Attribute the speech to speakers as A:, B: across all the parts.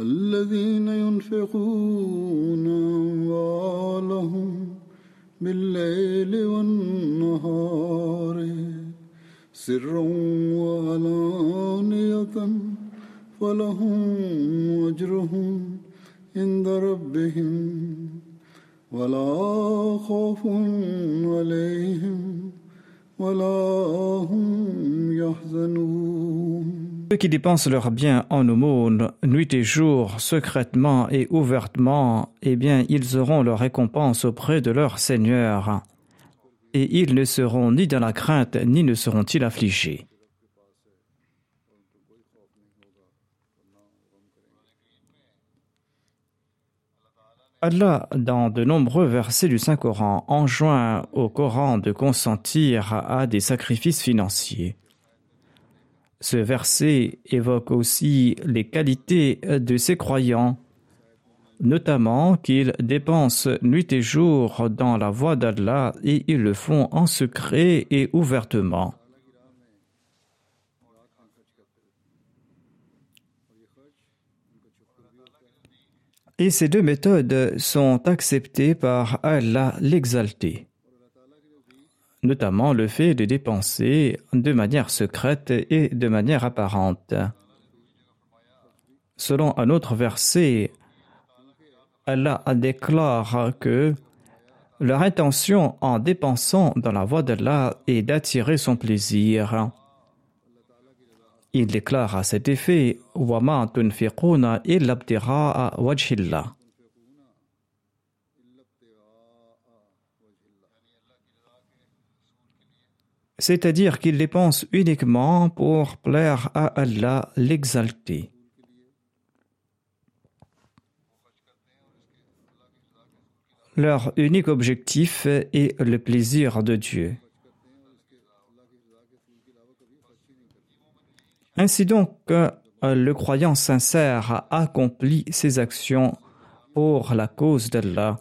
A: الذين ينفقون أموالهم بالليل والنهار سرا وعلانية فلهم أجرهم عند ربهم ولا خوف عليهم ولا هم يحزنون
B: Ceux qui dépensent leurs biens en aumône, nuit et jour, secrètement et ouvertement, eh bien, ils auront leur récompense auprès de leur Seigneur. Et ils ne seront ni dans la crainte, ni ne seront-ils affligés. Allah, dans de nombreux versets du Saint-Coran, enjoint au Coran de consentir à des sacrifices financiers. Ce verset évoque aussi les qualités de ces croyants, notamment qu'ils dépensent nuit et jour dans la voie d'Allah et ils le font en secret et ouvertement. Et ces deux méthodes sont acceptées par Allah l'exalté notamment le fait de dépenser de manière secrète et de manière apparente. Selon un autre verset, Allah déclare que leur intention en dépensant dans la voie d'Allah est d'attirer son plaisir. Il déclare à cet effet Wama tunfiquna illa wajhillah. c'est-à-dire qu'ils dépensent uniquement pour plaire à Allah l'exalter. Leur unique objectif est le plaisir de Dieu. Ainsi donc, euh, le croyant sincère accomplit ses actions pour la cause d'Allah.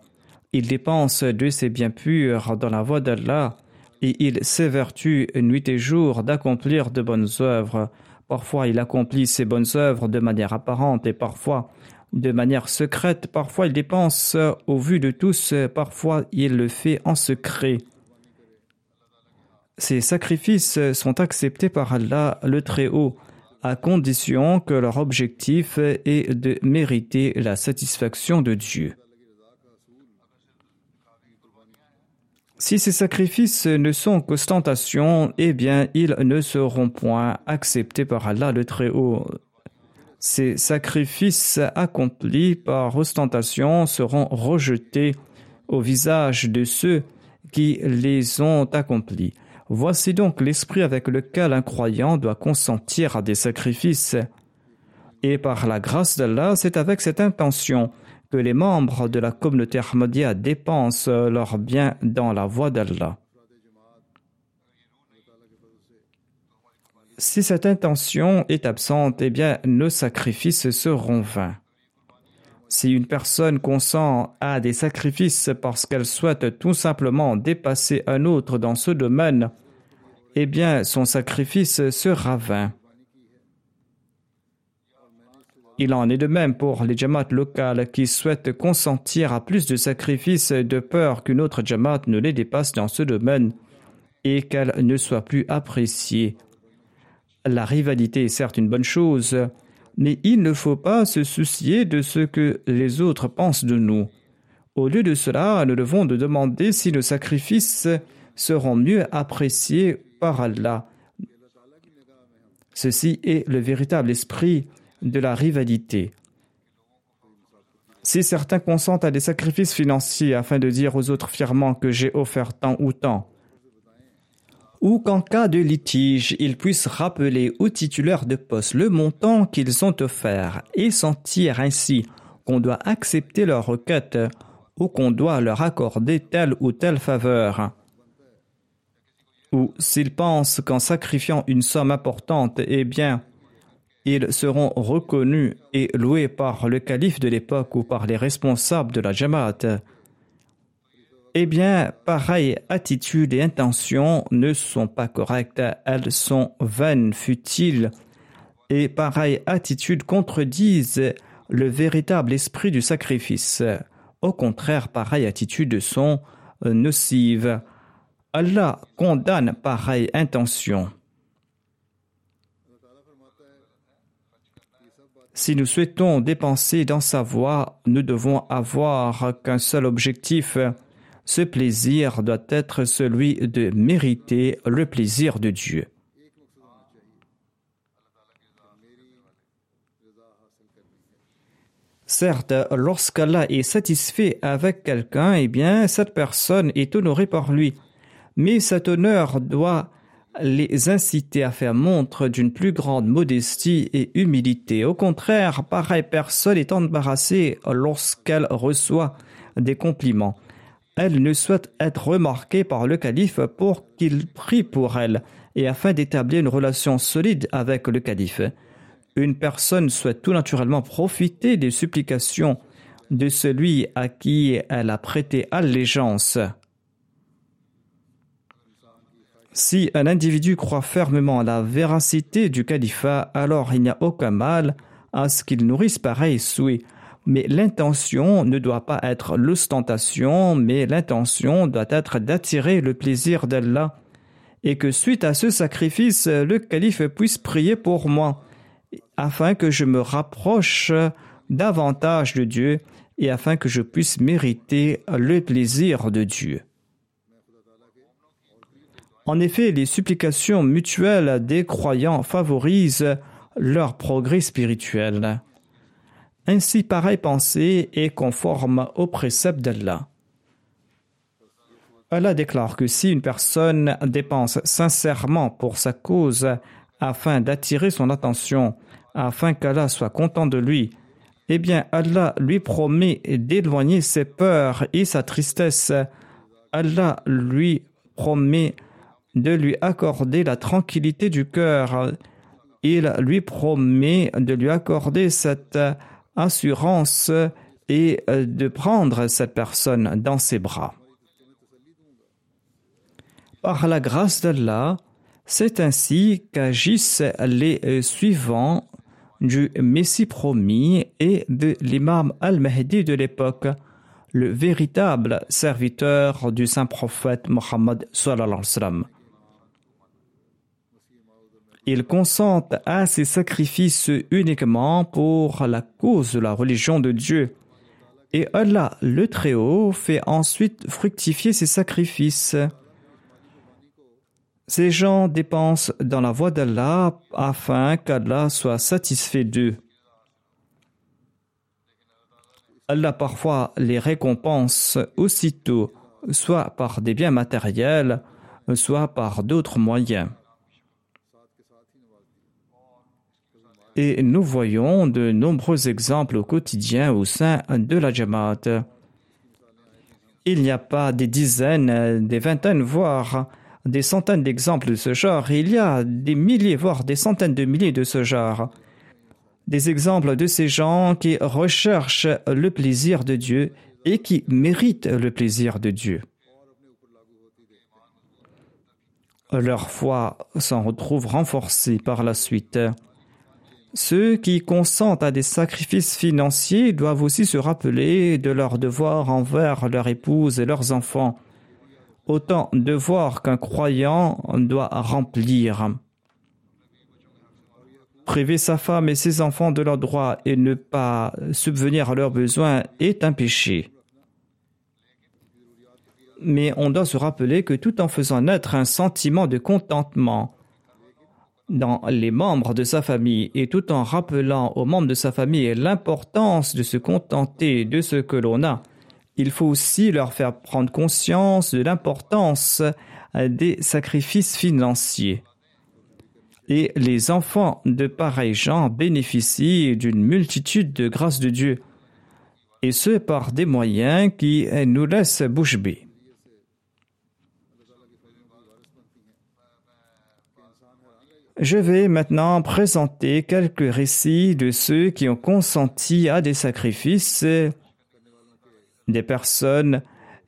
B: Il dépense de ses biens purs dans la voie d'Allah et il s'évertue nuit et jour d'accomplir de bonnes œuvres. Parfois il accomplit ses bonnes œuvres de manière apparente et parfois de manière secrète. Parfois il dépense au vu de tous, parfois il le fait en secret. Ces sacrifices sont acceptés par Allah le Très-Haut à condition que leur objectif est de mériter la satisfaction de Dieu. Si ces sacrifices ne sont qu'ostentations, eh bien, ils ne seront point acceptés par Allah le Très-Haut. Ces sacrifices accomplis par ostentation seront rejetés au visage de ceux qui les ont accomplis. Voici donc l'esprit avec lequel un croyant doit consentir à des sacrifices. Et par la grâce d'Allah, c'est avec cette intention que les membres de la communauté Ahmadiyya dépensent leurs biens dans la voie d'Allah. Si cette intention est absente, eh bien, nos sacrifices seront vains. Si une personne consent à des sacrifices parce qu'elle souhaite tout simplement dépasser un autre dans ce domaine, eh bien son sacrifice sera vain. Il en est de même pour les Jamaat locales qui souhaitent consentir à plus de sacrifices de peur qu'une autre Jamaat ne les dépasse dans ce domaine et qu'elle ne soit plus appréciée. La rivalité est certes une bonne chose, mais il ne faut pas se soucier de ce que les autres pensent de nous. Au lieu de cela, nous devons de demander si nos sacrifices seront mieux appréciés par Allah. Ceci est le véritable esprit de la rivalité. Si certains consentent à des sacrifices financiers afin de dire aux autres fièrement que j'ai offert tant ou tant, ou qu'en cas de litige, ils puissent rappeler aux titulaires de poste le montant qu'ils ont offert et sentir ainsi qu'on doit accepter leur requête ou qu'on doit leur accorder telle ou telle faveur. Ou s'ils pensent qu'en sacrifiant une somme importante, eh bien, ils seront reconnus et loués par le calife de l'époque ou par les responsables de la Jamaat, eh bien, pareilles attitudes et intentions ne sont pas correctes, elles sont vaines, futiles, et pareilles attitudes contredisent le véritable esprit du sacrifice. Au contraire, pareilles attitudes sont nocives. Allah condamne pareille intention. Si nous souhaitons dépenser dans sa voie, nous devons avoir qu'un seul objectif, ce plaisir doit être celui de mériter le plaisir de Dieu. Certes, lorsqu'Allah est satisfait avec quelqu'un, eh bien, cette personne est honorée par lui. Mais cet honneur doit les inciter à faire montre d'une plus grande modestie et humilité. Au contraire, pareille personne est embarrassée lorsqu'elle reçoit des compliments elle ne souhaite être remarquée par le calife pour qu'il prie pour elle et afin d'établir une relation solide avec le calife. Une personne souhaite tout naturellement profiter des supplications de celui à qui elle a prêté allégeance. Si un individu croit fermement à la véracité du califat, alors il n'y a aucun mal à ce qu'il nourrisse pareil souhait. Mais l'intention ne doit pas être l'ostentation, mais l'intention doit être d'attirer le plaisir d'Allah, et que suite à ce sacrifice, le calife puisse prier pour moi, afin que je me rapproche davantage de Dieu et afin que je puisse mériter le plaisir de Dieu. En effet, les supplications mutuelles des croyants favorisent leur progrès spirituel. Ainsi, pareille pensée est conforme au précepte d'Allah. Allah déclare que si une personne dépense sincèrement pour sa cause afin d'attirer son attention, afin qu'Allah soit content de lui, eh bien Allah lui promet d'éloigner ses peurs et sa tristesse. Allah lui promet de lui accorder la tranquillité du cœur. Il lui promet de lui accorder cette assurance et de prendre cette personne dans ses bras. Par la grâce d'Allah, c'est ainsi qu'agissent les suivants du Messie promis et de l'imam al-Mahdi de l'époque, le véritable serviteur du saint prophète Mohammed sallallahu. Ils consentent à ces sacrifices uniquement pour la cause de la religion de Dieu. Et Allah, le Très-Haut, fait ensuite fructifier ces sacrifices. Ces gens dépensent dans la voie d'Allah afin qu'Allah soit satisfait d'eux. Allah parfois les récompense aussitôt, soit par des biens matériels, soit par d'autres moyens. Et nous voyons de nombreux exemples au quotidien au sein de la Jamaat. Il n'y a pas des dizaines, des vingtaines, voire des centaines d'exemples de ce genre. Il y a des milliers, voire des centaines de milliers de ce genre. des exemples de ces gens qui recherchent le plaisir de Dieu et qui méritent le plaisir de Dieu. Leur foi s'en retrouve renforcée par la suite. Ceux qui consentent à des sacrifices financiers doivent aussi se rappeler de leurs devoirs envers leur épouse et leurs enfants, autant de devoirs qu'un croyant doit remplir. Priver sa femme et ses enfants de leurs droits et ne pas subvenir à leurs besoins est un péché. Mais on doit se rappeler que tout en faisant naître un sentiment de contentement dans les membres de sa famille et tout en rappelant aux membres de sa famille l'importance de se contenter de ce que l'on a, il faut aussi leur faire prendre conscience de l'importance des sacrifices financiers et les enfants de pareils gens bénéficient d'une multitude de grâces de Dieu, et ce par des moyens qui nous laissent bouche bée. Je vais maintenant présenter quelques récits de ceux qui ont consenti à des sacrifices, des personnes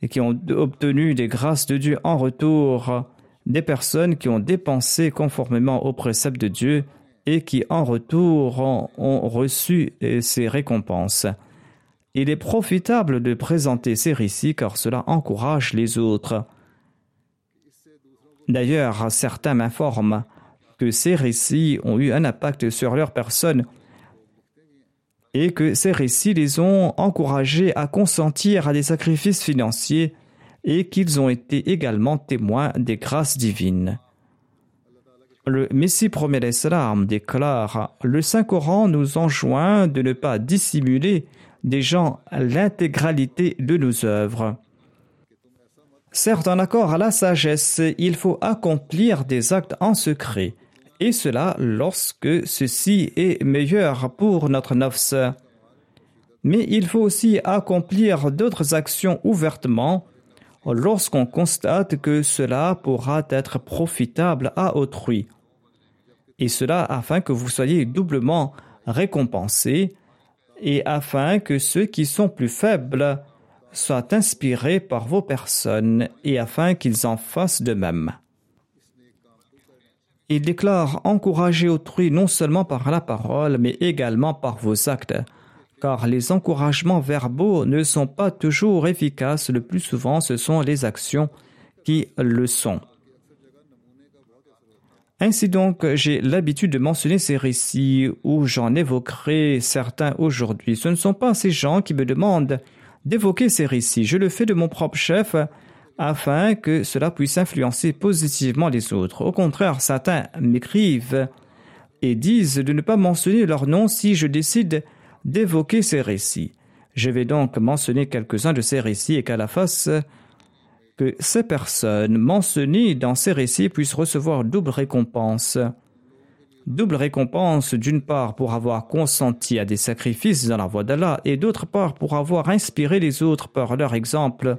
B: qui ont obtenu des grâces de Dieu en retour des personnes qui ont dépensé conformément aux préceptes de Dieu et qui en retour ont, reçu ces récompenses. Il est profitable de présenter ces récits car cela encourage les autres. D'ailleurs, certains m'informent que ces récits ont eu un impact sur leur personne et que ces récits les ont encouragés à consentir à des sacrifices financiers et qu'ils ont été également témoins des grâces divines. Le Messie premier l'Islam déclare Le Saint-Coran nous enjoint de ne pas dissimuler des gens l'intégralité de nos œuvres. Certes, en accord à la sagesse, il faut accomplir des actes en secret, et cela lorsque ceci est meilleur pour notre nafs. Mais il faut aussi accomplir d'autres actions ouvertement lorsqu'on constate que cela pourra être profitable à autrui. Et cela afin que vous soyez doublement récompensés et afin que ceux qui sont plus faibles soient inspirés par vos personnes et afin qu'ils en fassent de même. Il déclare encourager autrui non seulement par la parole, mais également par vos actes car les encouragements verbaux ne sont pas toujours efficaces, le plus souvent ce sont les actions qui le sont. Ainsi donc, j'ai l'habitude de mentionner ces récits où j'en évoquerai certains aujourd'hui. Ce ne sont pas ces gens qui me demandent d'évoquer ces récits. Je le fais de mon propre chef afin que cela puisse influencer positivement les autres. Au contraire, certains m'écrivent et disent de ne pas mentionner leur nom si je décide d'évoquer ces récits. Je vais donc mentionner quelques-uns de ces récits et qu'à la face que ces personnes mentionnées dans ces récits puissent recevoir double récompense. Double récompense d'une part pour avoir consenti à des sacrifices dans la voie d'Allah et d'autre part pour avoir inspiré les autres par leur exemple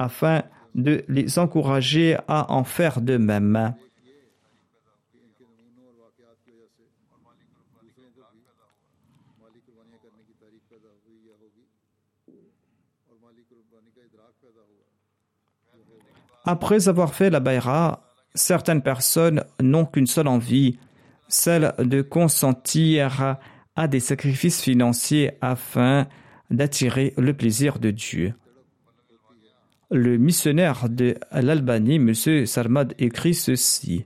B: afin de les encourager à en faire de même. Après avoir fait la baïra, certaines personnes n'ont qu'une seule envie, celle de consentir à des sacrifices financiers afin d'attirer le plaisir de Dieu. Le missionnaire de l'Albanie, M. Sarmad, écrit ceci.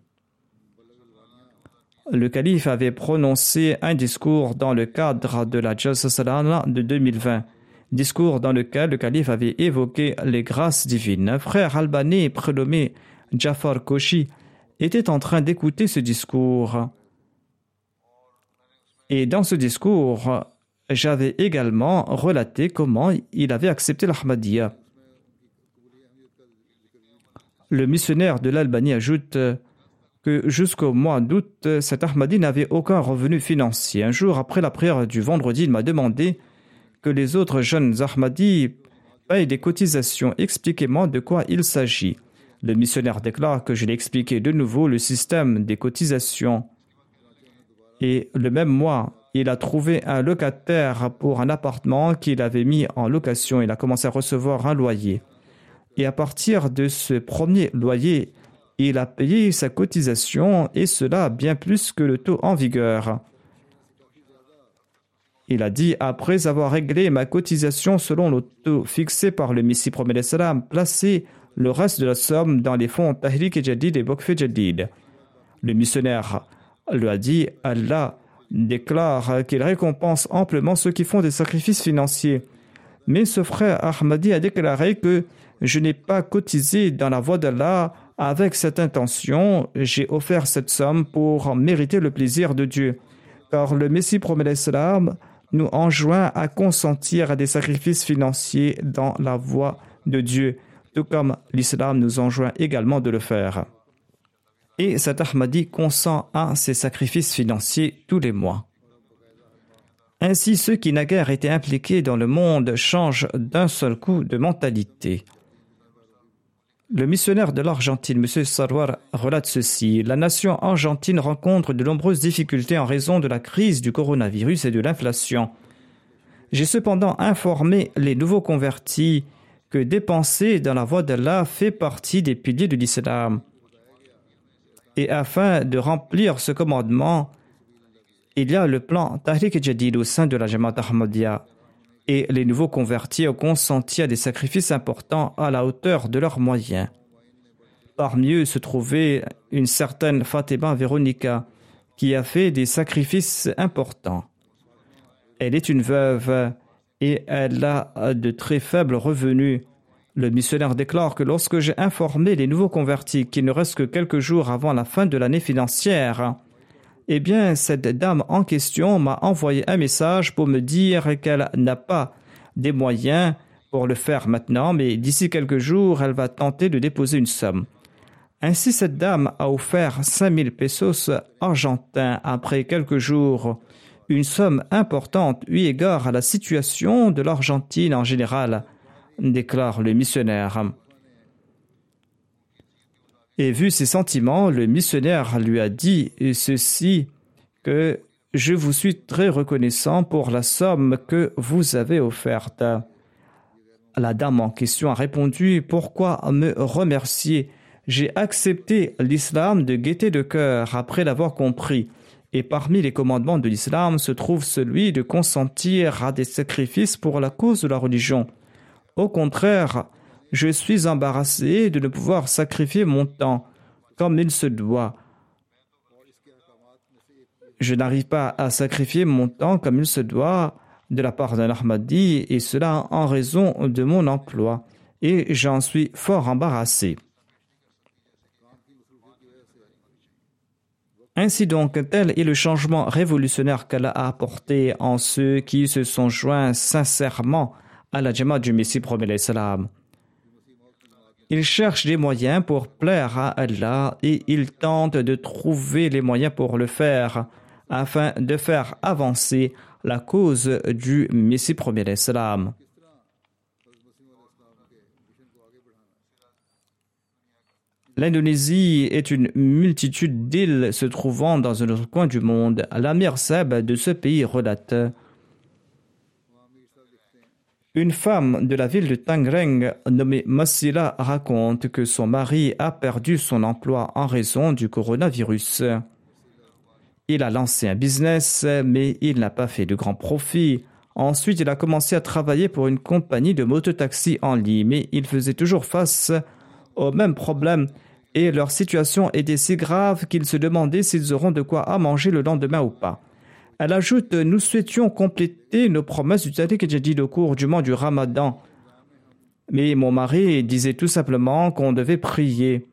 B: Le calife avait prononcé un discours dans le cadre de la Jalsa de 2020 discours dans lequel le calife avait évoqué les grâces divines. Un frère albanais prénommé Jafar Koshi était en train d'écouter ce discours. Et dans ce discours, j'avais également relaté comment il avait accepté l'Ahmadiyya. Le missionnaire de l'Albanie ajoute que jusqu'au mois d'août, cet Ahmadi n'avait aucun revenu financier. Un jour après la prière du vendredi, il m'a demandé que les autres jeunes Ahmadis payent des cotisations. Expliquez-moi de quoi il s'agit. Le missionnaire déclare que je l'ai expliqué de nouveau le système des cotisations. Et le même mois, il a trouvé un locataire pour un appartement qu'il avait mis en location. Il a commencé à recevoir un loyer. Et à partir de ce premier loyer, il a payé sa cotisation et cela bien plus que le taux en vigueur. Il a dit Après avoir réglé ma cotisation selon le taux fixé par le Messie promet salam, placez le reste de la somme dans les fonds Tahrik et Jadid et Bokfe Jadid. Le missionnaire lui a dit Allah déclare qu'il récompense amplement ceux qui font des sacrifices financiers. Mais ce frère Ahmadi a déclaré que je n'ai pas cotisé dans la voie d'Allah avec cette intention, j'ai offert cette somme pour mériter le plaisir de Dieu. Car le Messie promet l'Islam nous enjoint à consentir à des sacrifices financiers dans la voie de Dieu, tout comme l'islam nous enjoint également de le faire. Et cet Ahmadi consent à ces sacrifices financiers tous les mois. Ainsi, ceux qui naguère étaient impliqués dans le monde changent d'un seul coup de mentalité. Le missionnaire de l'Argentine, M. Sarwar, relate ceci. La nation argentine rencontre de nombreuses difficultés en raison de la crise du coronavirus et de l'inflation. J'ai cependant informé les nouveaux convertis que dépenser dans la voie d'Allah fait partie des piliers de l'islam. Et afin de remplir ce commandement, il y a le plan Tahrik Jadid au sein de la Jamaat Ahmadiyya et les nouveaux convertis ont consenti à des sacrifices importants à la hauteur de leurs moyens. Parmi eux se trouvait une certaine Fatima Veronica qui a fait des sacrifices importants. Elle est une veuve et elle a de très faibles revenus. Le missionnaire déclare que lorsque j'ai informé les nouveaux convertis qu'il ne reste que quelques jours avant la fin de l'année financière, eh bien, cette dame en question m'a envoyé un message pour me dire qu'elle n'a pas des moyens pour le faire maintenant, mais d'ici quelques jours, elle va tenter de déposer une somme. Ainsi, cette dame a offert 5000 pesos argentins après quelques jours, une somme importante eu égard à la situation de l'Argentine en général, déclare le missionnaire. Et vu ses sentiments, le missionnaire lui a dit ceci que je vous suis très reconnaissant pour la somme que vous avez offerte. La dame en question a répondu Pourquoi me remercier? J'ai accepté l'islam de gaieté de cœur après l'avoir compris. Et parmi les commandements de l'islam se trouve celui de consentir à des sacrifices pour la cause de la religion. Au contraire, je suis embarrassé de ne pouvoir sacrifier mon temps comme il se doit. Je n'arrive pas à sacrifier mon temps comme il se doit de la part d'un Ahmadi et cela en raison de mon emploi et j'en suis fort embarrassé. Ainsi donc, tel est le changement révolutionnaire qu'Allah a apporté en ceux qui se sont joints sincèrement à la Jamaat du Messie salam. Il cherche des moyens pour plaire à Allah et il tente de trouver les moyens pour le faire afin de faire avancer la cause du Messie premier Islam. L'Indonésie est une multitude d'îles se trouvant dans un autre coin du monde. L'Amir Seb de ce pays relate une femme de la ville de Tangreng nommée Masila raconte que son mari a perdu son emploi en raison du coronavirus. Il a lancé un business, mais il n'a pas fait de grand profit. Ensuite, il a commencé à travailler pour une compagnie de mototaxi en ligne, mais il faisait toujours face au même problème et leur situation était si grave qu'ils se demandaient s'ils auront de quoi à manger le lendemain ou pas. Elle ajoute Nous souhaitions compléter nos promesses du que j'ai dit au cours du mois du Ramadan. Mais mon mari disait tout simplement qu'on devait prier.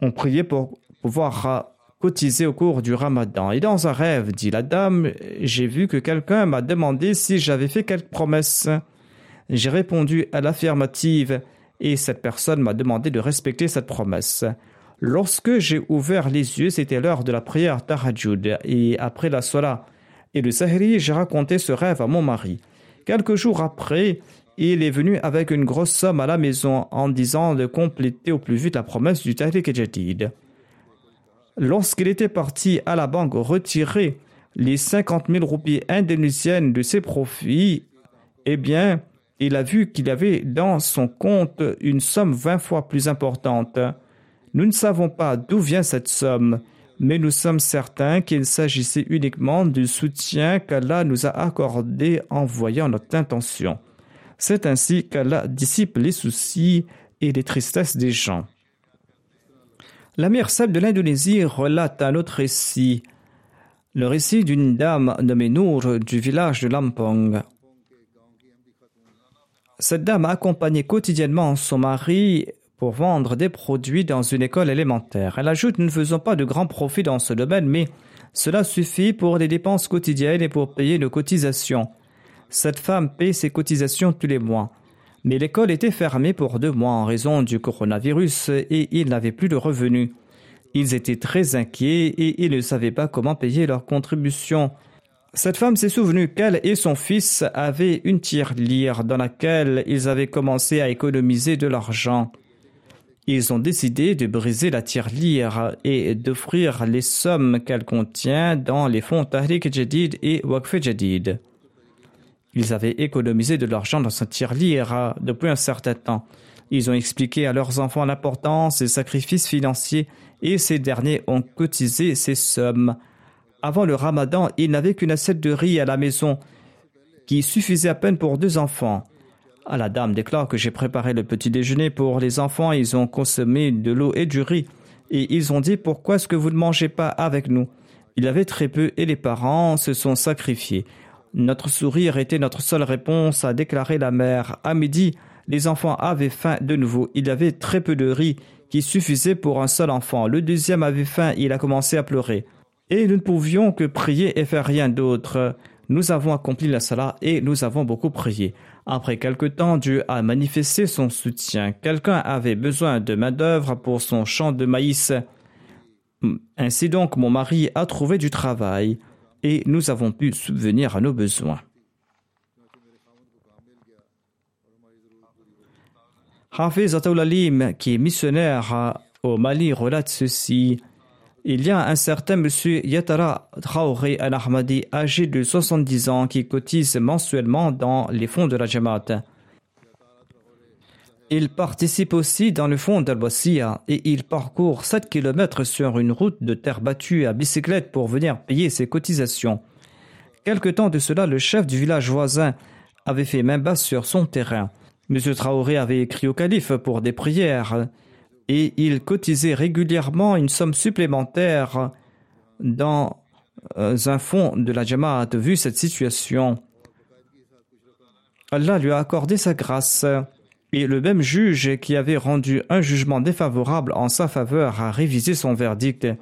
B: On priait pour pouvoir cotiser au cours du Ramadan. Et dans un rêve, dit la dame, j'ai vu que quelqu'un m'a demandé si j'avais fait quelque promesse. J'ai répondu à l'affirmative et cette personne m'a demandé de respecter cette promesse. Lorsque j'ai ouvert les yeux, c'était l'heure de la prière Tahajjud et après la Salah et le Sahri, j'ai raconté ce rêve à mon mari. Quelques jours après, il est venu avec une grosse somme à la maison en disant de compléter au plus vite la promesse du Tahrik Jadid. Lorsqu'il était parti à la banque retirer les 50 000 roupies indonésiennes de ses profits, eh bien, il a vu qu'il avait dans son compte une somme 20 fois plus importante. Nous ne savons pas d'où vient cette somme, mais nous sommes certains qu'il s'agissait uniquement du soutien qu'Allah nous a accordé en voyant notre intention. C'est ainsi qu'Allah dissipe les soucis et les tristesses des gens. La mère Sab de l'Indonésie relate un autre récit, le récit d'une dame nommée Nour du village de Lampong. Cette dame accompagnait quotidiennement son mari pour vendre des produits dans une école élémentaire. Elle ajoute Nous ne faisons pas de grands profits dans ce domaine, mais cela suffit pour les dépenses quotidiennes et pour payer nos cotisations. Cette femme paie ses cotisations tous les mois. Mais l'école était fermée pour deux mois en raison du coronavirus et ils n'avaient plus de revenus. Ils étaient très inquiets et ils ne savaient pas comment payer leurs contributions. Cette femme s'est souvenue qu'elle et son fils avaient une tirelire dans laquelle ils avaient commencé à économiser de l'argent. Ils ont décidé de briser la tirelire et d'offrir les sommes qu'elle contient dans les fonds Tahrik Jadid et Waqf Jadid. Ils avaient économisé de l'argent dans cette tirelire depuis un certain temps. Ils ont expliqué à leurs enfants l'importance des sacrifices financiers et ces derniers ont cotisé ces sommes avant le ramadan, il n'avait qu'une assiette de riz à la maison qui suffisait à peine pour deux enfants. La dame déclare que j'ai préparé le petit déjeuner pour les enfants, ils ont consommé de l'eau et du riz. Et ils ont dit pourquoi est-ce que vous ne mangez pas avec nous? Il y avait très peu et les parents se sont sacrifiés. Notre sourire était notre seule réponse, a déclaré la mère. À midi, les enfants avaient faim de nouveau. Il y avait très peu de riz qui suffisait pour un seul enfant. Le deuxième avait faim, il a commencé à pleurer et nous ne pouvions que prier et faire rien d'autre. Nous avons accompli la salat et nous avons beaucoup prié. Après quelque temps, Dieu a manifesté son soutien. Quelqu'un avait besoin de main-d'œuvre pour son champ de maïs. Ainsi donc, mon mari a trouvé du travail et nous avons pu subvenir à nos besoins. Hafiz Ataulalim, qui est missionnaire au Mali, relate ceci il y a un certain monsieur Yatara Traoré Al-Ahmadi, âgé de 70 ans, qui cotise mensuellement dans les fonds de la Jamaat. Il participe aussi dans le fonds dal et il parcourt 7 km sur une route de terre battue à bicyclette pour venir payer ses cotisations. Quelque temps de cela, le chef du village voisin avait fait main basse sur son terrain. Monsieur Traoré avait écrit au calife pour des prières et il cotisait régulièrement une somme supplémentaire dans euh, un fonds de la Jamaat. Vu cette situation, Allah lui a accordé sa grâce et le même juge qui avait rendu un jugement défavorable en sa faveur a révisé son verdict et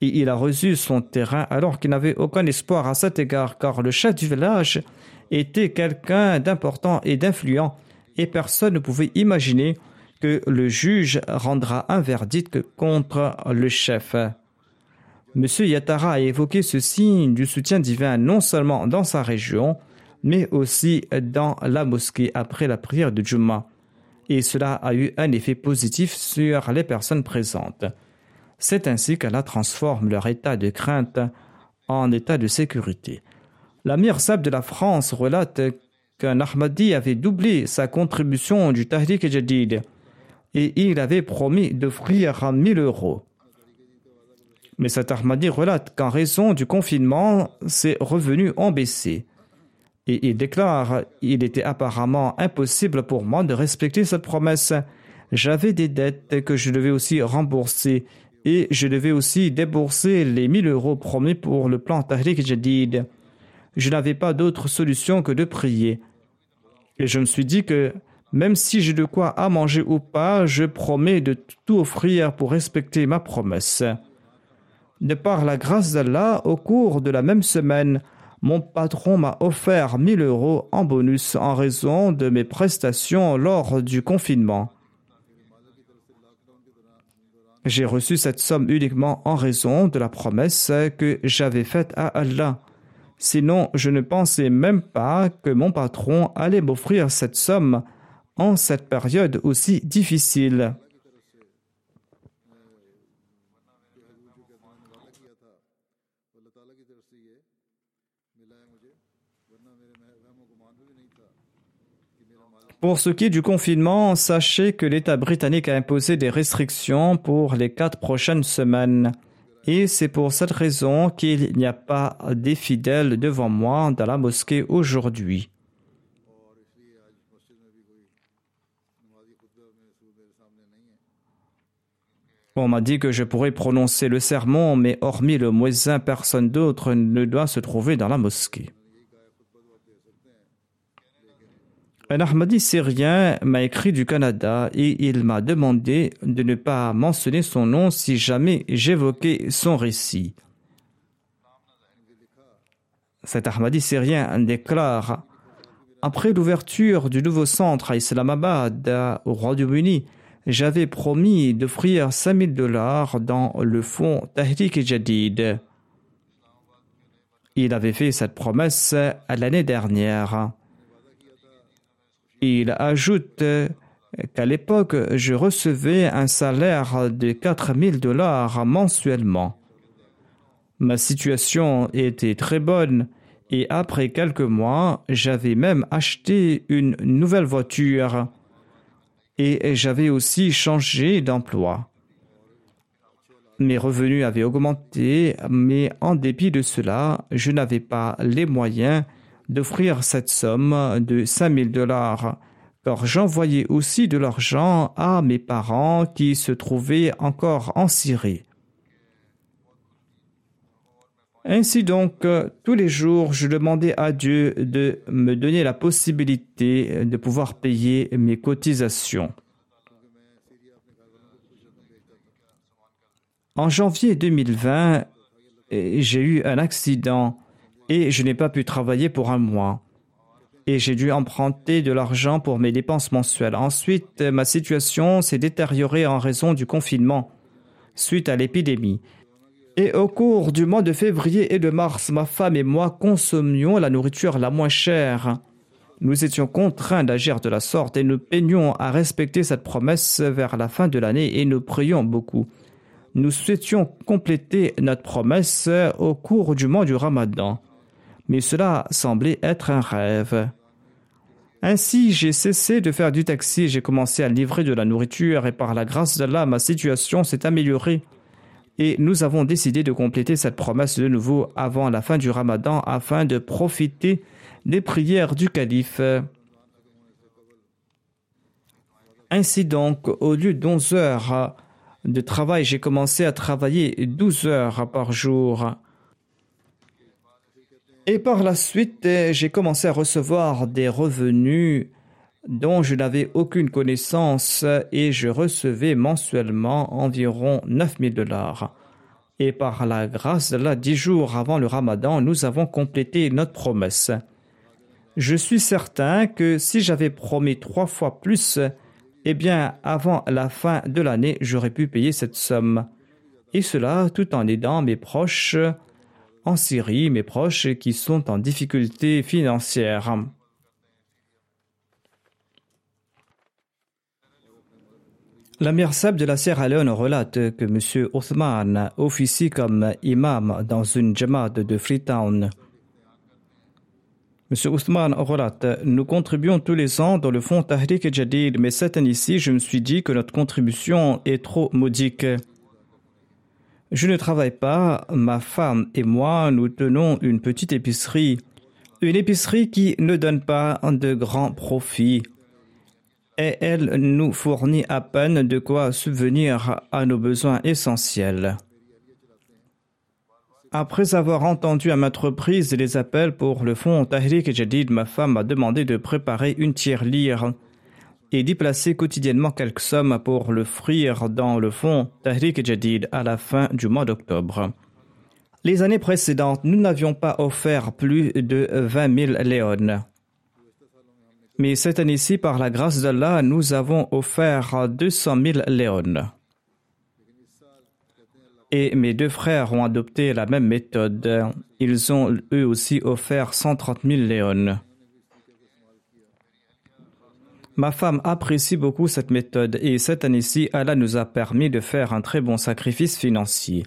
B: il a reçu son terrain alors qu'il n'avait aucun espoir à cet égard car le chef du village était quelqu'un d'important et d'influent et personne ne pouvait imaginer que le juge rendra un verdict contre le chef. Monsieur Yatara a évoqué ce signe du soutien divin non seulement dans sa région, mais aussi dans la mosquée après la prière de Jumma. Et cela a eu un effet positif sur les personnes présentes. C'est ainsi qu'Allah transforme leur état de crainte en état de sécurité. La Sab de la France relate qu'un Ahmadi avait doublé sa contribution du Tahrik Jadid et il avait promis d'offrir 1000 euros. Mais cet Ahmadi relate qu'en raison du confinement, ses revenus ont baissé. Et il déclare Il était apparemment impossible pour moi de respecter cette promesse. J'avais des dettes que je devais aussi rembourser et je devais aussi débourser les 1000 euros promis pour le plan Tahrik Jadid. Je n'avais pas d'autre solution que de prier. Et je me suis dit que même si j'ai de quoi à manger ou pas, je promets de tout offrir pour respecter ma promesse. De par la grâce d'Allah, au cours de la même semaine, mon patron m'a offert 1000 euros en bonus en raison de mes prestations lors du confinement. J'ai reçu cette somme uniquement en raison de la promesse que j'avais faite à Allah. Sinon, je ne pensais même pas que mon patron allait m'offrir cette somme en cette période aussi difficile. Pour ce qui est du confinement, sachez que l'État britannique a imposé des restrictions pour les quatre prochaines semaines. Et c'est pour cette raison qu'il n'y a pas des fidèles devant moi dans la mosquée aujourd'hui. On m'a dit que je pourrais prononcer le sermon, mais hormis le muezzin, personne d'autre ne doit se trouver dans la mosquée. Un Ahmadi syrien m'a écrit du Canada et il m'a demandé de ne pas mentionner son nom si jamais j'évoquais son récit. Cet Ahmadi syrien déclare Après l'ouverture du nouveau centre à Islamabad, au Royaume-Uni, j'avais promis d'offrir 5000 dollars dans le fonds Tahrik Jadid. Il avait fait cette promesse l'année dernière. Il ajoute qu'à l'époque, je recevais un salaire de 4000 dollars mensuellement. Ma situation était très bonne et après quelques mois, j'avais même acheté une nouvelle voiture et j'avais aussi changé d'emploi. Mes revenus avaient augmenté, mais en dépit de cela, je n'avais pas les moyens d'offrir cette somme de 5000 dollars, car j'envoyais aussi de l'argent à mes parents qui se trouvaient encore en Syrie. Ainsi donc, tous les jours, je demandais à Dieu de me donner la possibilité de pouvoir payer mes cotisations. En janvier 2020, j'ai eu un accident et je n'ai pas pu travailler pour un mois. Et j'ai dû emprunter de l'argent pour mes dépenses mensuelles. Ensuite, ma situation s'est détériorée en raison du confinement suite à l'épidémie. Et au cours du mois de février et de mars, ma femme et moi consommions la nourriture la moins chère. Nous étions contraints d'agir de la sorte et nous peignions à respecter cette promesse vers la fin de l'année et nous prions beaucoup. Nous souhaitions compléter notre promesse au cours du mois du Ramadan mais cela semblait être un rêve. Ainsi, j'ai cessé de faire du taxi, j'ai commencé à livrer de la nourriture et par la grâce d'Allah, ma situation s'est améliorée. Et nous avons décidé de compléter cette promesse de nouveau avant la fin du ramadan afin de profiter des prières du calife. Ainsi donc, au lieu d'11 heures de travail, j'ai commencé à travailler 12 heures par jour. Et par la suite, j'ai commencé à recevoir des revenus dont je n'avais aucune connaissance et je recevais mensuellement environ 9000 dollars. Et par la grâce d'Allah, dix jours avant le ramadan, nous avons complété notre promesse. Je suis certain que si j'avais promis trois fois plus, eh bien, avant la fin de l'année, j'aurais pu payer cette somme. Et cela tout en aidant mes proches en Syrie, mes proches qui sont en difficulté financière. La mère Sab de la Sierra Leone relate que M. Othman officie comme imam dans une jamaat de Freetown. M. Othman relate Nous contribuons tous les ans dans le fonds Tahrik et Jadid, mais cette année-ci, je me suis dit que notre contribution est trop modique. Je ne travaille pas, ma femme et moi, nous tenons une petite épicerie. Une épicerie qui ne donne pas de grands profits. Et elle nous fournit à peine de quoi subvenir à nos besoins essentiels. Après avoir entendu à ma reprises les appels pour le fonds Tahrik Jadid, ma femme m'a demandé de préparer une lire et d'y placer quotidiennement quelques sommes pour le frire dans le fonds Tahrik Jadid à la fin du mois d'octobre. Les années précédentes, nous n'avions pas offert plus de 20 000 léones. Mais cette année-ci, par la grâce d'Allah, nous avons offert 200 000 léones. Et mes deux frères ont adopté la même méthode. Ils ont eux aussi offert 130 000 léones. Ma femme apprécie beaucoup cette méthode et cette année-ci, Allah nous a permis de faire un très bon sacrifice financier.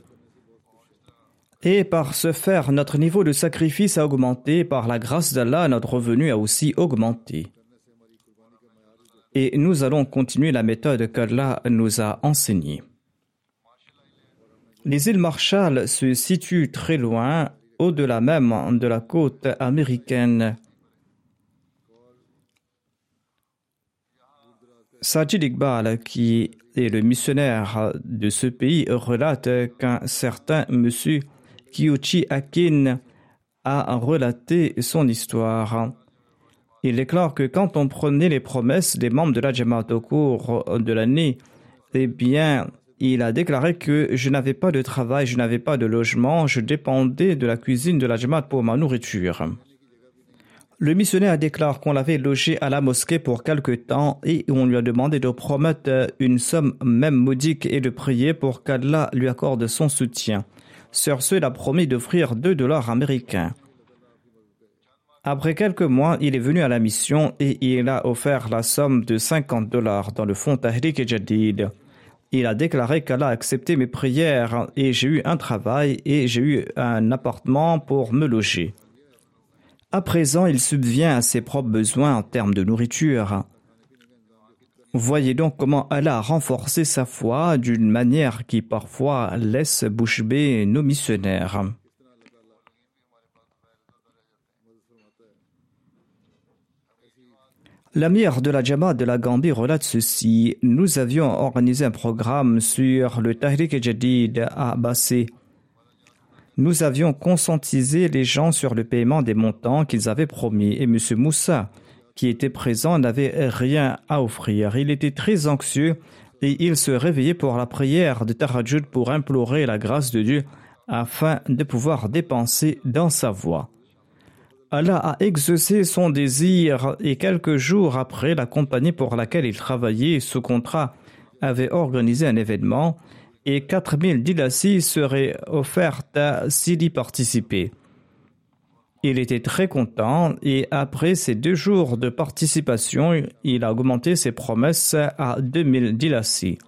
B: Et par ce faire, notre niveau de sacrifice a augmenté, par la grâce d'Allah, notre revenu a aussi augmenté. Et nous allons continuer la méthode qu'Allah nous a enseignée. Les îles Marshall se situent très loin, au-delà même de la côte américaine. Sajid Iqbal, qui est le missionnaire de ce pays, relate qu'un certain monsieur Kiyuchi Akin a relaté son histoire. Il déclare que quand on prenait les promesses des membres de la Jamaat au cours de l'année, eh bien, il a déclaré que je n'avais pas de travail, je n'avais pas de logement, je dépendais de la cuisine de la Jamaat pour ma nourriture. Le missionnaire déclare qu'on l'avait logé à la mosquée pour quelque temps et on lui a demandé de promettre une somme même modique et de prier pour qu'Allah lui accorde son soutien. Sur ce, a promis d'offrir 2 dollars américains. Après quelques mois, il est venu à la mission et il a offert la somme de 50 dollars dans le fonds Tahrik et Jadid. Il a déclaré qu'Allah a accepté mes prières et j'ai eu un travail et j'ai eu un appartement pour me loger. À présent, il subvient à ses propres besoins en termes de nourriture. Voyez donc comment Allah a renforcé sa foi d'une manière qui parfois laisse bouche bée nos missionnaires. L'amir de la Jama de la Gambie relate ceci. Nous avions organisé un programme sur le Tahrik Jadid à Bassé nous avions conscientisé les gens sur le paiement des montants qu'ils avaient promis et M. Moussa, qui était présent, n'avait rien à offrir. Il était très anxieux et il se réveillait pour la prière de Tarajud pour implorer la grâce de Dieu afin de pouvoir dépenser dans sa voie. Allah a exaucé son désir et quelques jours après, la compagnie pour laquelle il travaillait sous contrat avait organisé un événement et 4000 dilassis seraient offertes s'il y participait. Il était très content et après ces deux jours de participation, il a augmenté ses promesses à 2000 dilassis.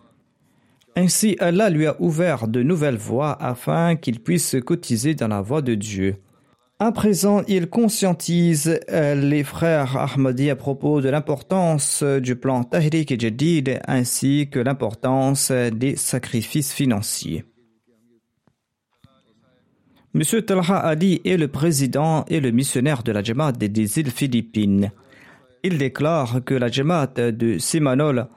B: Ainsi, Allah lui a ouvert de nouvelles voies afin qu'il puisse cotiser dans la voie de Dieu. À présent, il conscientise euh, les frères Ahmadi à propos de l'importance du plan Tahrik et Jadid ainsi que l'importance des sacrifices financiers. M. Talha Ali est le président et le missionnaire de la Jamaat des îles Philippines. Il déclare que la Jamaat de Simanol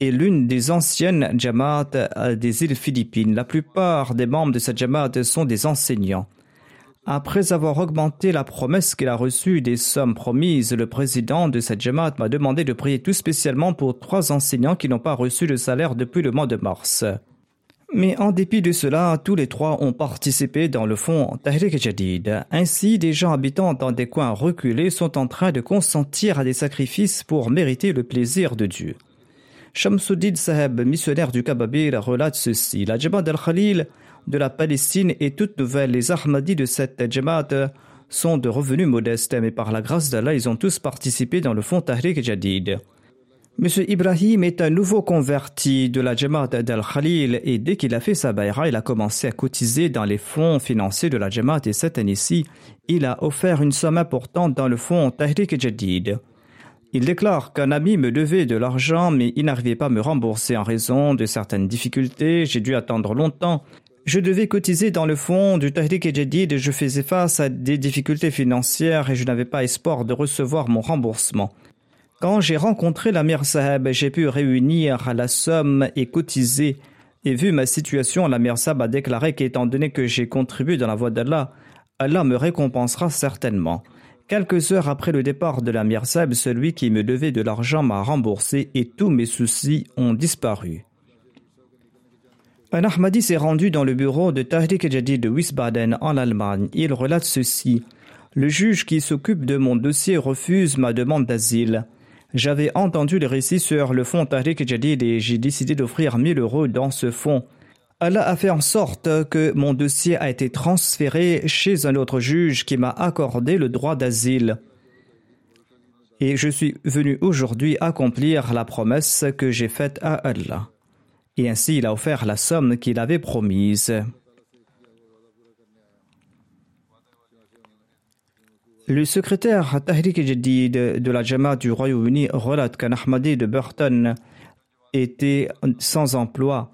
B: est l'une des anciennes Jamaat des îles Philippines. La plupart des membres de cette Jamaat sont des enseignants. Après avoir augmenté la promesse qu'il a reçue des sommes promises, le président de cette Jamaat m'a demandé de prier tout spécialement pour trois enseignants qui n'ont pas reçu de salaire depuis le mois de mars. Mais en dépit de cela, tous les trois ont participé dans le fonds Tahrik Jadid. Ainsi, des gens habitant dans des coins reculés sont en train de consentir à des sacrifices pour mériter le plaisir de Dieu. Shamsuddin Saheb, missionnaire du Kababir, relate ceci. La Jamaat al-Khalil de la Palestine et toutes nouvelles. Les Ahmadis de cette Jamaat sont de revenus modestes, mais par la grâce d'Allah, ils ont tous participé dans le fonds Tahrik Jadid. M. Ibrahim est un nouveau converti de la Jamaat d'Al-Khalil et dès qu'il a fait sa baïra, il a commencé à cotiser dans les fonds financiers de la Jamaat et cette année-ci, il a offert une somme importante dans le fonds Tahrik Jadid. Il déclare qu'un ami me devait de l'argent mais il n'arrivait pas à me rembourser en raison de certaines difficultés, j'ai dû attendre longtemps je devais cotiser dans le fond du Tahrik et Jadid et je faisais face à des difficultés financières et je n'avais pas espoir de recevoir mon remboursement. Quand j'ai rencontré l'Amir Saheb, j'ai pu réunir la somme et cotiser. Et vu ma situation, l'Amir Saheb a déclaré qu'étant donné que j'ai contribué dans la voie d'Allah, Allah me récompensera certainement. Quelques heures après le départ de l'Amir Saheb, celui qui me devait de l'argent m'a remboursé et tous mes soucis ont disparu. Un Ahmadi s'est rendu dans le bureau de Tahrik Jadid de Wiesbaden en Allemagne. Il relate ceci. Le juge qui s'occupe de mon dossier refuse ma demande d'asile. J'avais entendu le récit sur le fonds Tahrik Jadid et j'ai décidé d'offrir 1000 euros dans ce fonds. Allah a fait en sorte que mon dossier a été transféré chez un autre juge qui m'a accordé le droit d'asile. Et je suis venu aujourd'hui accomplir la promesse que j'ai faite à Allah et ainsi il a offert la somme qu'il avait promise. Le secrétaire Tahrik Jadid de la Jamaat du Royaume-Uni relate qu'un Ahmadi de Burton était sans emploi.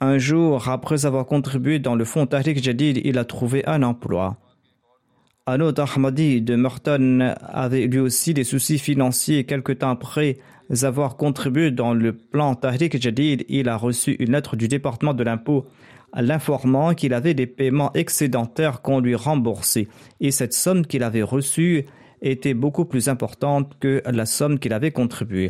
B: Un jour, après avoir contribué dans le fonds Tahrik Jadid, il a trouvé un emploi. Autre Ahmadi de Merton avait lui aussi des soucis financiers. Quelque temps après avoir contribué dans le plan Tahrik Jadid, il a reçu une lettre du département de l'impôt l'informant qu'il avait des paiements excédentaires qu'on lui remboursait. Et cette somme qu'il avait reçue était beaucoup plus importante que la somme qu'il avait contribuée.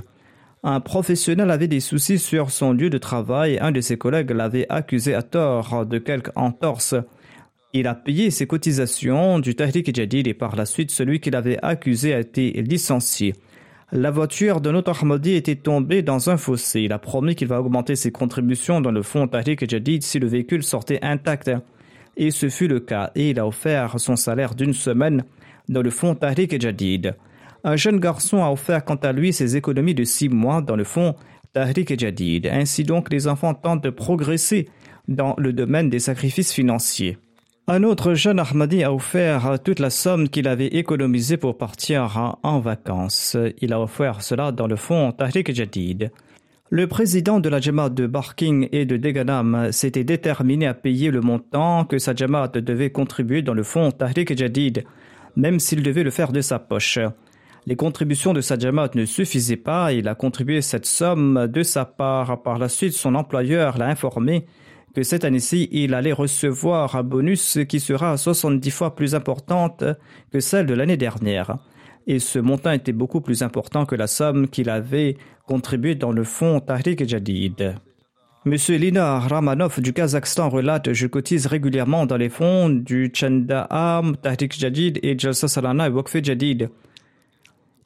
B: Un professionnel avait des soucis sur son lieu de travail. Un de ses collègues l'avait accusé à tort de quelque entorse. Il a payé ses cotisations du Tahrik Jadid et par la suite celui qui l'avait accusé a été licencié. La voiture de notre Ahmadi était tombée dans un fossé. Il a promis qu'il va augmenter ses contributions dans le fonds Tahrik Jadid si le véhicule sortait intact. Et ce fut le cas. Et il a offert son salaire d'une semaine dans le fonds Tahrik Jadid. Un jeune garçon a offert quant à lui ses économies de six mois dans le fonds Tahrik Jadid. Ainsi donc, les enfants tentent de progresser dans le domaine des sacrifices financiers. Un autre jeune Ahmadi a offert toute la somme qu'il avait économisée pour partir en vacances. Il a offert cela dans le fonds Tahrik Jadid. Le président de la Jamaat de Barking et de Deganam s'était déterminé à payer le montant que sa Jamaat devait contribuer dans le fonds Tahrik Jadid, même s'il devait le faire de sa poche. Les contributions de sa Jamaat ne suffisaient pas, il a contribué cette somme de sa part. Par la suite, son employeur l'a informé que cette année-ci, il allait recevoir un bonus qui sera 70 fois plus importante que celle de l'année dernière. Et ce montant était beaucoup plus important que la somme qu'il avait contribuée dans le fonds Tahrik Jadid. Monsieur Lina Ramanov du Kazakhstan relate Je cotise régulièrement dans les fonds du Chandaam, Tahrik Jadid et Jalsa Salana et Waqf Jadid.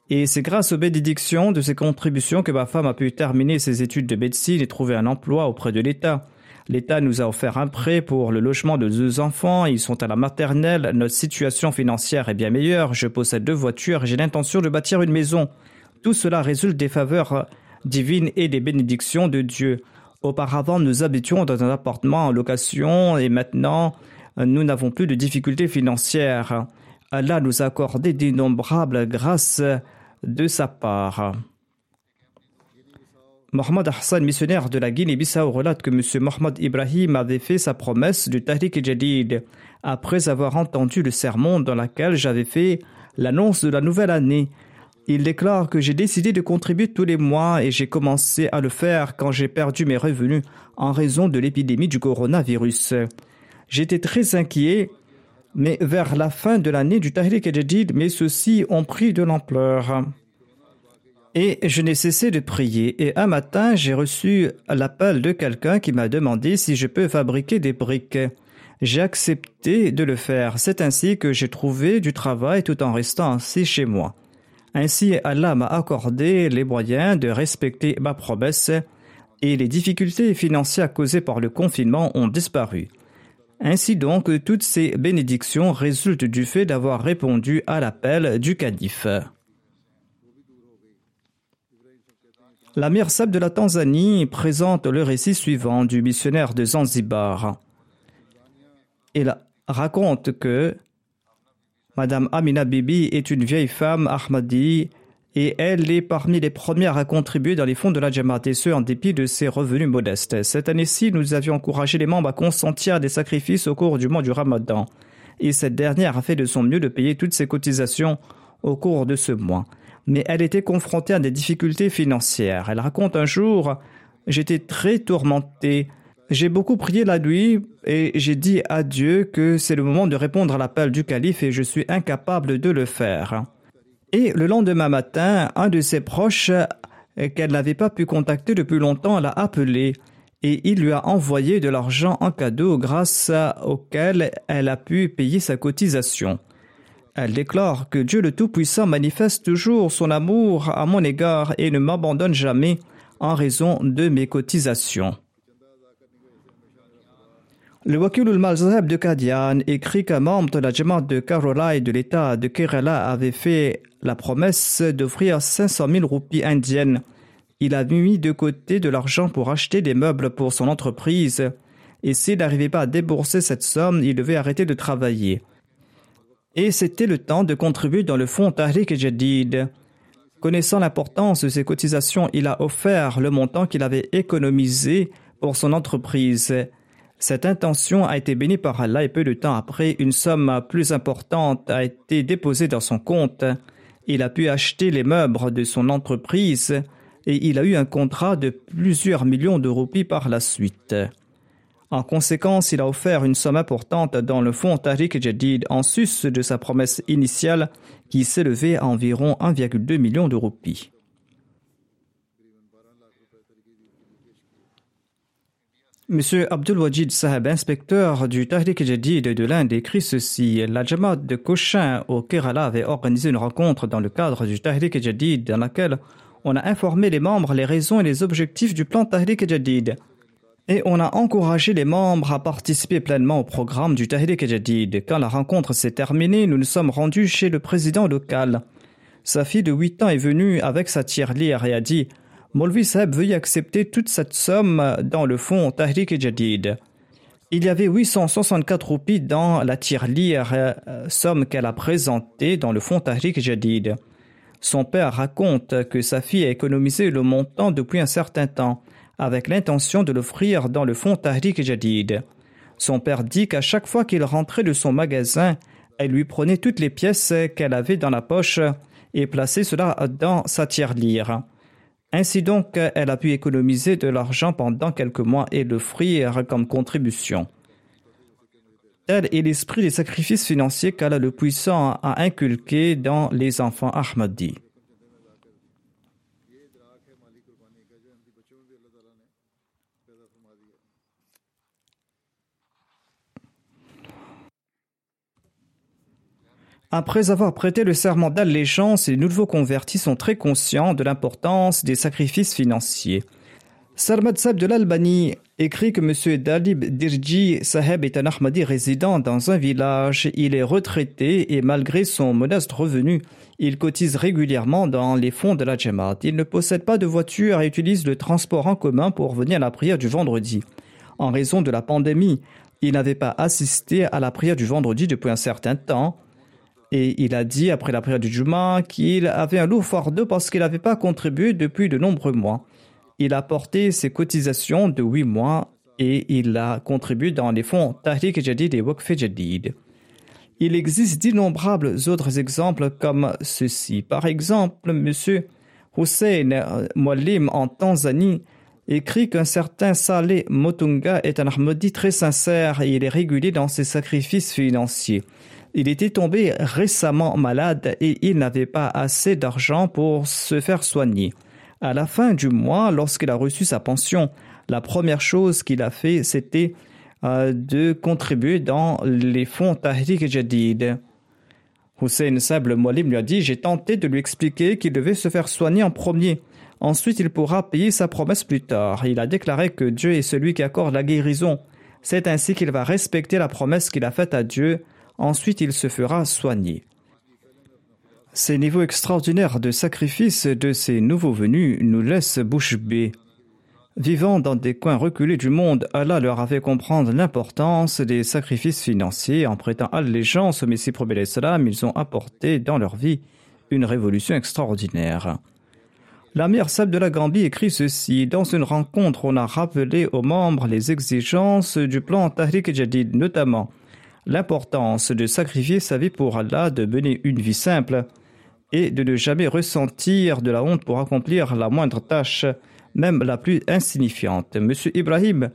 B: Et c'est grâce aux bénédictions de ces contributions que ma femme a pu terminer ses études de médecine et trouver un emploi auprès de l'État. L'État nous a offert un prêt pour le logement de deux enfants. Ils sont à la maternelle. Notre situation financière est bien meilleure. Je possède deux voitures j'ai l'intention de bâtir une maison. Tout cela résulte des faveurs divines et des bénédictions de Dieu. Auparavant, nous habitions dans un appartement en location et maintenant, nous n'avons plus de difficultés financières. Allah nous a accordé d'innombrables grâces de sa part. Mohamed Hassan, missionnaire de la Guinée-Bissau, relate que M. Mohamed Ibrahim avait fait sa promesse du Tariq Jadid après avoir entendu le sermon dans lequel j'avais fait l'annonce de la nouvelle année. Il déclare que j'ai décidé de contribuer tous les mois et j'ai commencé à le faire quand j'ai perdu mes revenus en raison de l'épidémie du coronavirus. J'étais très inquiet, mais vers la fin de l'année du Tariq Jadid, mes soucis ont pris de l'ampleur. Et je n'ai cessé de prier. Et un matin, j'ai reçu l'appel de quelqu'un qui m'a demandé si je peux fabriquer des briques. J'ai accepté de le faire. C'est ainsi que j'ai trouvé du travail tout en restant assis chez moi. Ainsi, Allah m'a accordé les moyens de respecter ma promesse et les difficultés financières causées par le confinement ont disparu. Ainsi donc, toutes ces bénédictions résultent du fait d'avoir répondu à l'appel du calife. La Mirsab de la Tanzanie présente le récit suivant du missionnaire de Zanzibar. Il raconte que Madame Amina Bibi est une vieille femme Ahmadi et elle est parmi les premières à contribuer dans les fonds de la Jamaat et ce en dépit de ses revenus modestes. Cette année-ci, nous avions encouragé les membres à consentir des sacrifices au cours du mois du Ramadan et cette dernière a fait de son mieux de payer toutes ses cotisations au cours de ce mois mais elle était confrontée à des difficultés financières. Elle raconte un jour J'étais très tourmentée. J'ai beaucoup prié la nuit et j'ai dit à Dieu que c'est le moment de répondre à l'appel du calife et je suis incapable de le faire. Et le lendemain matin, un de ses proches qu'elle n'avait pas pu contacter depuis longtemps l'a appelé et il lui a envoyé de l'argent en cadeau grâce auquel elle a pu payer sa cotisation. Elle déclare que Dieu le Tout-Puissant manifeste toujours son amour à mon égard et ne m'abandonne jamais en raison de mes cotisations. Le Wakil al-Malzahab de Kadian écrit qu'un membre de la Jamaat de Karola et de l'État de Kerala avait fait la promesse d'offrir 500 000 roupies indiennes. Il a mis de côté de l'argent pour acheter des meubles pour son entreprise et s'il n'arrivait pas à débourser cette somme, il devait arrêter de travailler. Et c'était le temps de contribuer dans le fonds Tahrik Jadid. Connaissant l'importance de ces cotisations, il a offert le montant qu'il avait économisé pour son entreprise. Cette intention a été bénie par Allah et peu de temps après, une somme plus importante a été déposée dans son compte. Il a pu acheter les meubles de son entreprise et il a eu un contrat de plusieurs millions de roupies par la suite. En conséquence, il a offert une somme importante dans le fonds Tariq Jadid en sus de sa promesse initiale qui s'élevait à environ 1,2 million de roupies. Monsieur Abdul Wajid Sahab, inspecteur du Tahrik Jadid de l'Inde, écrit ceci. La Jamaat de Cochin au Kerala avait organisé une rencontre dans le cadre du Tahrik Jadid dans laquelle on a informé les membres les raisons et les objectifs du plan Tahrik Jadid. Et on a encouragé les membres à participer pleinement au programme du Tahrik Jadid. Quand la rencontre s'est terminée, nous nous sommes rendus chez le président local. Sa fille de 8 ans est venue avec sa tirelire et a dit « Molvi Saheb veuille accepter toute cette somme dans le fonds Tahrik Jadid. Il y avait 864 roupies dans la tirelire, euh, somme qu'elle a présentée dans le fonds Tahrik Jadid. Son père raconte que sa fille a économisé le montant depuis un certain temps, avec l'intention de l'offrir dans le fonds Tahrik Jadid. Son père dit qu'à chaque fois qu'il rentrait de son magasin, elle lui prenait toutes les pièces qu'elle avait dans la poche et plaçait cela dans sa tirelire. Ainsi donc, elle a pu économiser de l'argent pendant quelques mois et l'offrir comme contribution. Tel est l'esprit des sacrifices financiers qu'Allah le Puissant a inculqué dans les enfants Ahmadi. Après avoir prêté le serment d'allégeance, les nouveaux convertis sont très conscients de l'importance des sacrifices financiers. Sarmad Sab de l'Albanie écrit que M. Dalib Dirji Saheb est un Ahmadi résident dans un village. Il est retraité et malgré son modeste revenu, il cotise régulièrement dans les fonds de la Jamaat. Il ne possède pas de voiture et utilise le transport en commun pour venir à la prière du vendredi. En raison de la pandémie, il n'avait pas assisté à la prière du vendredi depuis un certain temps. Et il a dit, après la prière du Juma, qu'il avait un lourd fardeau parce qu'il n'avait pas contribué depuis de nombreux mois. Il a porté ses cotisations de huit mois et il a contribué dans les fonds Tahrik Jadid et Waqf Jadid. Il existe d'innombrables autres exemples comme ceci. Par exemple, M. Hussein Moualim en Tanzanie écrit qu'un certain Saleh Motunga est un Ahmadi très sincère et il est régulier dans ses sacrifices financiers. Il était tombé récemment malade et il n'avait pas assez d'argent pour se faire soigner. À la fin du mois, lorsqu'il a reçu sa pension, la première chose qu'il a fait, c'était euh, de contribuer dans les fonds Tahrik Jadid. Hussein Sable Molim lui a dit J'ai tenté de lui expliquer qu'il devait se faire soigner en premier. Ensuite, il pourra payer sa promesse plus tard. Il a déclaré que Dieu est celui qui accorde la guérison. C'est ainsi qu'il va respecter la promesse qu'il a faite à Dieu Ensuite, il se fera soigner. Ces niveaux extraordinaires de sacrifice de ces nouveaux venus nous laissent bouche bée. Vivant dans des coins reculés du monde, Allah leur a fait comprendre l'importance des sacrifices financiers. En prêtant allégeance au Messie Salam, ils ont apporté dans leur vie une révolution extraordinaire. La mère Sab de la Gambie écrit ceci. Dans une rencontre, on a rappelé aux membres les exigences du plan Tahrik Jadid, notamment l'importance de sacrifier sa vie pour Allah, de mener une vie simple et de ne jamais ressentir de la honte pour accomplir la moindre tâche, même la plus insignifiante. M. Ibrahim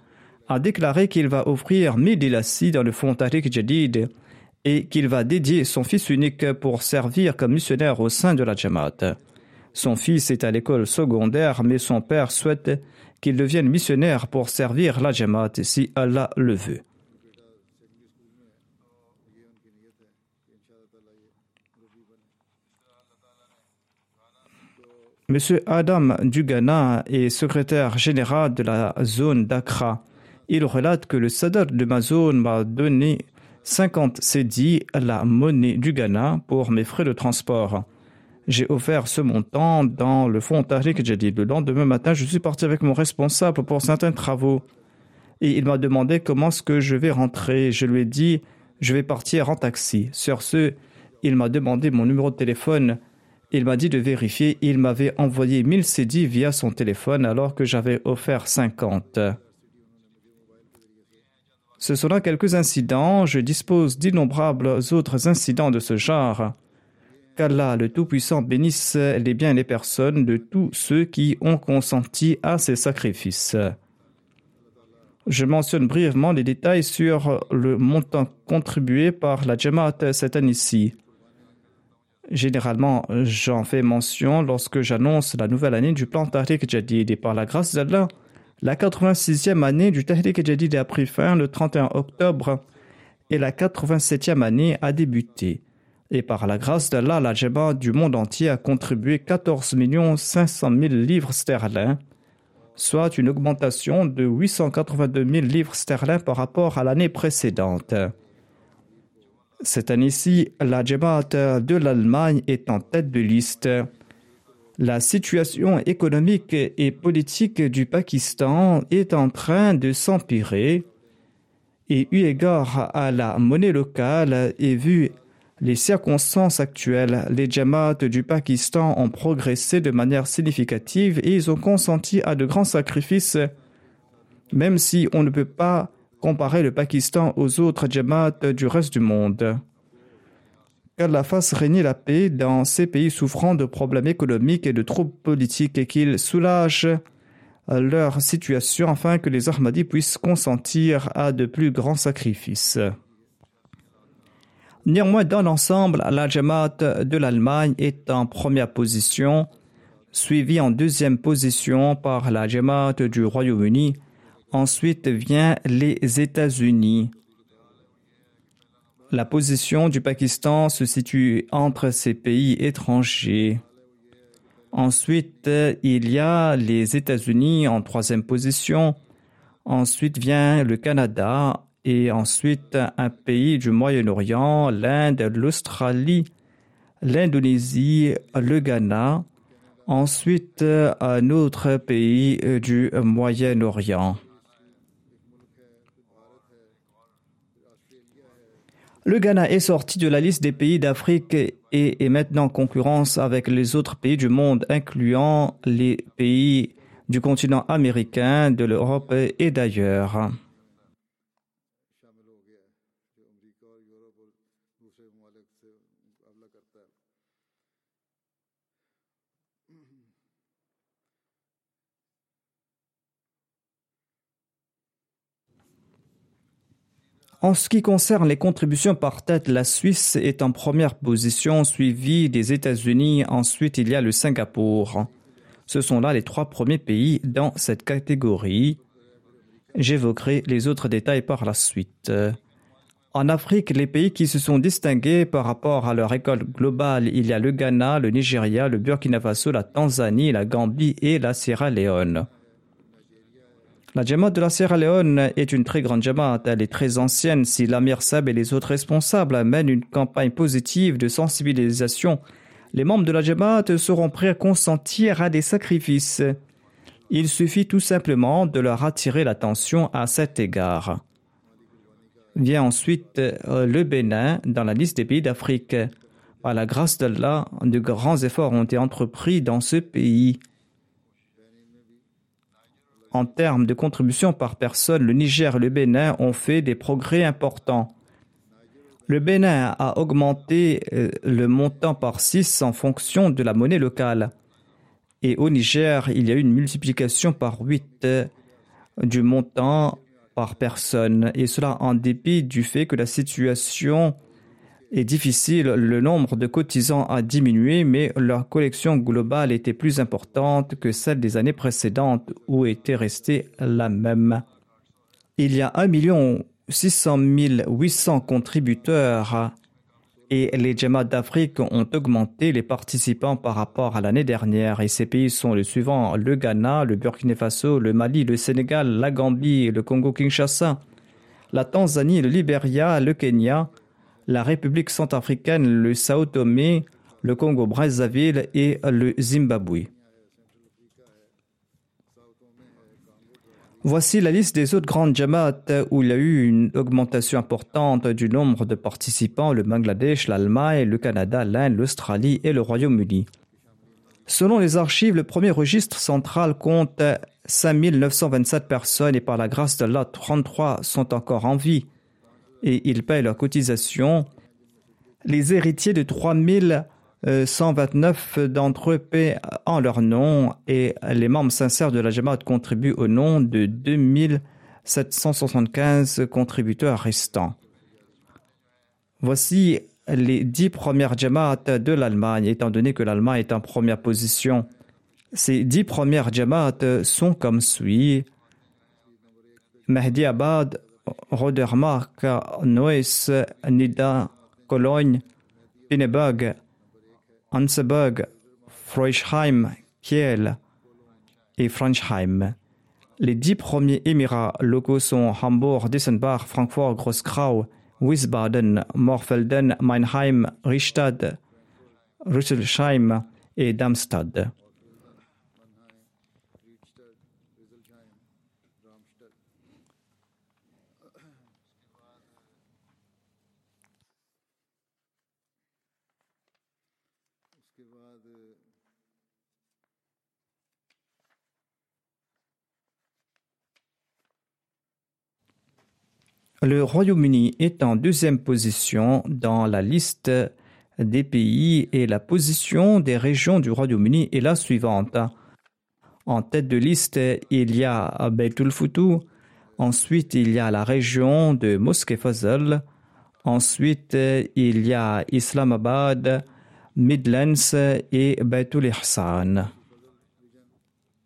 B: a déclaré qu'il va offrir mille dans le fonds Tariq Jadid et qu'il va dédier son fils unique pour servir comme missionnaire au sein de la Jamaat. Son fils est à l'école secondaire, mais son père souhaite qu'il devienne missionnaire pour servir la Jamaat si Allah le veut. M. Adam Dugana est secrétaire général de la zone d'Accra. Il relate que le Sadr de ma zone m'a donné 50 cédis la monnaie du Ghana pour mes frais de transport. J'ai offert ce montant dans le fonds Tariq Jadid. Le lendemain matin, je suis parti avec mon responsable pour certains travaux. Et il m'a demandé comment est-ce que je vais rentrer. Je lui ai dit, je vais partir en taxi. Sur ce, Il m'a demandé mon numéro de téléphone. Il m'a dit de vérifier. Il m'avait envoyé 1000 CD via son téléphone alors que j'avais offert 50. Ce sont là quelques incidents. Je dispose d'innombrables autres incidents de ce genre. Qu'Allah le Tout-Puissant bénisse les biens et les personnes de tous ceux qui ont consenti à ces sacrifices. Je mentionne brièvement les détails sur le montant contribué par la Jamaat cette année-ci. Généralement, j'en fais mention lorsque j'annonce la nouvelle année du plan Tahrik Jadid et par la grâce d'Allah, la 86e année du Tahrik Jadid a pris fin le 31 octobre et la 87e année a débuté. Et par la grâce d'Allah, la Jamaat du monde entier a contribué 14 500 000 livres sterling soit une augmentation de 882 000 livres sterling par rapport à l'année précédente. Cette année-ci, la Jamaat de l'Allemagne est en tête de liste. La situation économique et politique du Pakistan est en train de s'empirer et eu égard à la monnaie locale et vu les circonstances actuelles, les Jamaat du Pakistan ont progressé de manière significative et ils ont consenti à de grands sacrifices, même si on ne peut pas comparer le Pakistan aux autres Jamaat du reste du monde. Qu'Allah fasse régner la paix dans ces pays souffrant de problèmes économiques et de troubles politiques et qu'il soulage leur situation afin que les Ahmadis puissent consentir à de plus grands sacrifices. Néanmoins, dans l'ensemble, la Jamaat de l'Allemagne est en première position, suivie en deuxième position par la Jamaat du Royaume-Uni. Ensuite vient les États-Unis. La position du Pakistan se situe entre ces pays étrangers. Ensuite, il y a les États-Unis en troisième position. Ensuite vient le Canada et ensuite un pays du Moyen-Orient, l'Inde, l'Australie, l'Indonésie, le Ghana, ensuite un autre pays du Moyen-Orient. Le Ghana est sorti de la liste des pays d'Afrique et est maintenant en concurrence avec les autres pays du monde, incluant les pays du continent américain, de l'Europe et d'ailleurs. En ce qui concerne les contributions par tête, la Suisse est en première position, suivie des États-Unis. Ensuite, il y a le Singapour. Ce sont là les trois premiers pays dans cette catégorie. J'évoquerai les autres détails par la suite. En Afrique, les pays qui se sont distingués par rapport à leur école globale, il y a le Ghana, le Nigeria, le Burkina Faso, la Tanzanie, la Gambie et la Sierra Leone. La Jamaat de la Sierra Leone est une très grande Jamaat. Elle est très ancienne. Si l'Amir Sab et les autres responsables mènent une campagne positive de sensibilisation, les membres de la Jamaat seront prêts à consentir à des sacrifices. Il suffit tout simplement de leur attirer l'attention à cet égard. Vient ensuite euh, le Bénin dans la liste des pays d'Afrique. Par la grâce d'Allah, de grands efforts ont été entrepris dans ce pays. En termes de contribution par personne, le Niger et le Bénin ont fait des progrès importants. Le Bénin a augmenté euh, le montant par 6 en fonction de la monnaie locale. Et au Niger, il y a eu une multiplication par 8 euh, du montant par personne. Et cela en dépit du fait que la situation est difficile, le nombre de cotisants a diminué, mais leur collection globale était plus importante que celle des années précédentes où était restée la même. Il y a 1 600 800 contributeurs et les Jamaat d'Afrique ont augmenté les participants par rapport à l'année dernière. Et ces pays sont les suivants le Ghana, le Burkina Faso, le Mali, le Sénégal, la Gambie, le Congo-Kinshasa, la Tanzanie, le Libéria, le Kenya, la République centrafricaine, le Sao Tomé, le Congo-Brazzaville et le Zimbabwe. Voici la liste des autres grandes Jamaat où il y a eu une augmentation importante du nombre de participants le Bangladesh, l'Allemagne, le Canada, l'Inde, l'Australie et le Royaume-Uni. Selon les archives, le premier registre central compte 5927 personnes et par la grâce d'Allah, 33 sont encore en vie et ils payent leur cotisation. Les héritiers de 3129 d'entre eux paient en leur nom et les membres sincères de la Jamaat contribuent au nom de 2775 contributeurs restants. Voici les dix premières Jamaat de l'Allemagne, étant donné que l'Allemagne est en première position. Ces dix premières Jamaat sont comme suit. Mahdi Abad, Rodermark, Neuss, Nida, Cologne, Pinneberg, Hanseberg, Freuchheim, Kiel et Franchheim. Les dix premiers émirats locaux sont Hambourg, Dissenbach, Francfort, Grossgrau, Wiesbaden, Morfelden, Meinheim, Richtad, Rüsselsheim et Darmstadt. Le Royaume-Uni est en deuxième position dans la liste des pays et la position des régions du Royaume-Uni est la suivante. En tête de liste, il y a Beitul Futu, ensuite il y a la région de Mosque Fazl, ensuite il y a Islamabad, Midlands et Beitul.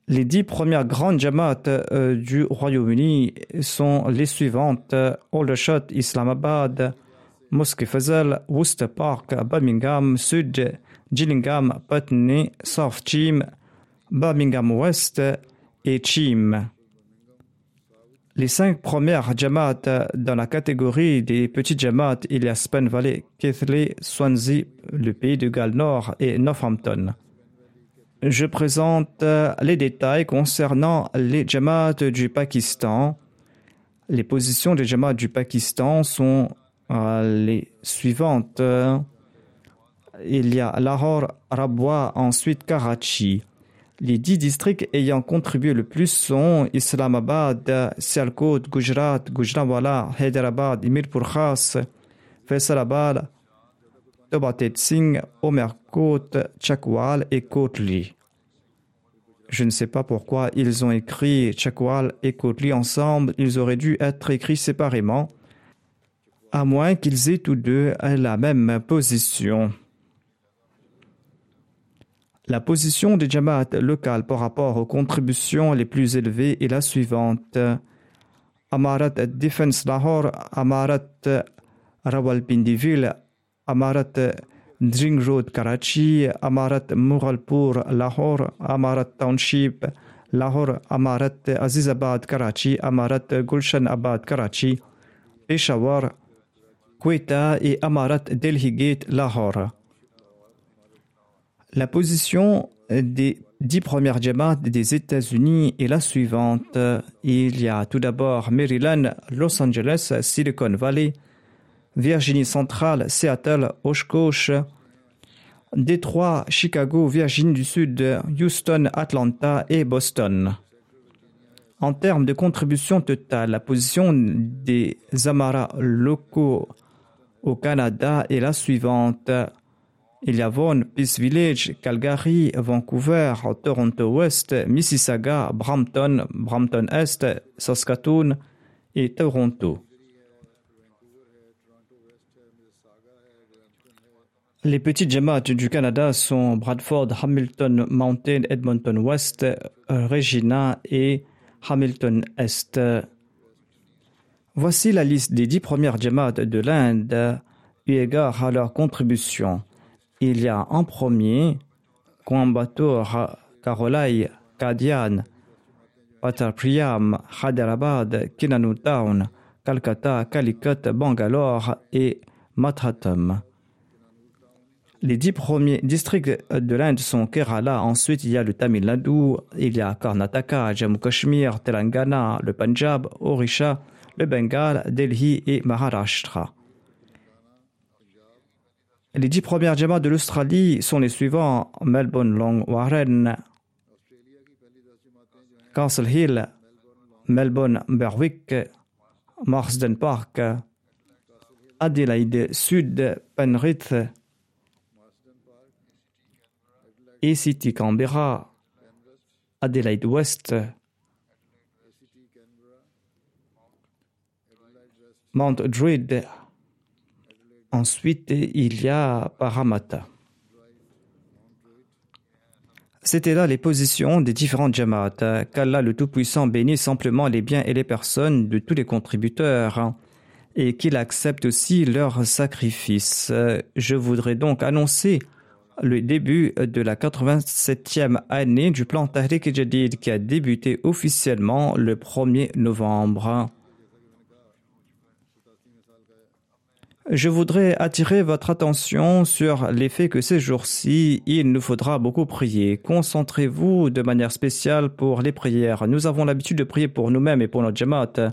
B: Les dix premières grandes jamaat euh, du Royaume-Uni sont les suivantes Aldershot, Islamabad, Mosque Fazal, Worcester Park, Birmingham Sud, Gillingham, Putney, South Cheam, Birmingham West et Cheam. Les cinq premières jamaat dans la catégorie des petites jamaat, il y a Spen Valley, Keighley, Swansea, le pays de Galles Nord et Northampton je présente euh, les détails concernant les Jamaat du Pakistan. Les positions des Jamaat du Pakistan sont euh, les suivantes. Il y a Lahore, Rabwa, ensuite Karachi. Les dix districts ayant contribué le plus sont Islamabad, Sialkot, Gujarat, Gujranwala, Hyderabad, Mirpur Khas, Faisalabad, Tobatet Singh, Omerkot, Chakwal et Kotli. Je ne sais pas pourquoi ils ont écrit Chakwal et Kotli ensemble, ils auraient dû être écrits séparément, à moins qu'ils aient tous deux la même position. La position des Jamaat locales par rapport aux contributions les plus élevées est la suivante. Amarat Defense Lahore, Amarat Rawalpindiville, Amarat Dring Road Karachi, Amarat Muralpur Lahore, Amarat Township Lahore, Amarat Azizabad Karachi, Amarat Gulshan Abad Karachi, Peshawar, Quetta et Amarat Delhi Gate Lahore. La position des dix premières Jamaat des États-Unis est la suivante. Il y a tout d'abord Maryland, Los Angeles, Silicon Valley, Virginie centrale, Seattle, Oshkosh, Détroit, Chicago, Virginie du Sud, Houston, Atlanta et Boston. En termes de contribution totale, la position des Amaras locaux au Canada est la suivante. Il y a Vaughan, Peace Village, Calgary, Vancouver, Toronto West, Mississauga, Brampton, Brampton Est, Saskatoon et Toronto. Les petites Jamaat du Canada sont Bradford, Hamilton Mountain, Edmonton West, euh, Regina et Hamilton Est. Voici la liste des dix premières Jamaat de l'Inde eu égard à leur contribution. Il y a en premier Coimbatore, Karolai, Kadian, Patarpriyam, Hyderabad, Kinanu Town, Calcutta, Calicut, Bangalore et Mathatam. Les dix premiers districts de l'Inde sont Kerala, ensuite il y a le Tamil Nadu, il y a Karnataka, Jammu Kashmir, Telangana, le Punjab, Orisha, le Bengale, Delhi et Maharashtra. Les dix premières jamas de l'Australie sont les suivants Melbourne, Long, Warren, Castle Hill, Melbourne, Berwick, Marsden Park, Adelaide Sud, Penrith, City Canberra, Adelaide West, Mount Druid. Ensuite, il y a Parramatta. C'était là les positions des différentes Jamaat. Qu'Allah le Tout-Puissant bénisse simplement les biens et les personnes de tous les contributeurs et qu'il accepte aussi leurs sacrifices. Je voudrais donc annoncer le début de la 87e année du plan Tahrik Jadid qui a débuté officiellement le 1er novembre. Je voudrais attirer votre attention sur l'effet que ces jours-ci, il nous faudra beaucoup prier. Concentrez-vous de manière spéciale pour les prières. Nous avons l'habitude de prier pour nous-mêmes et pour notre jamaat.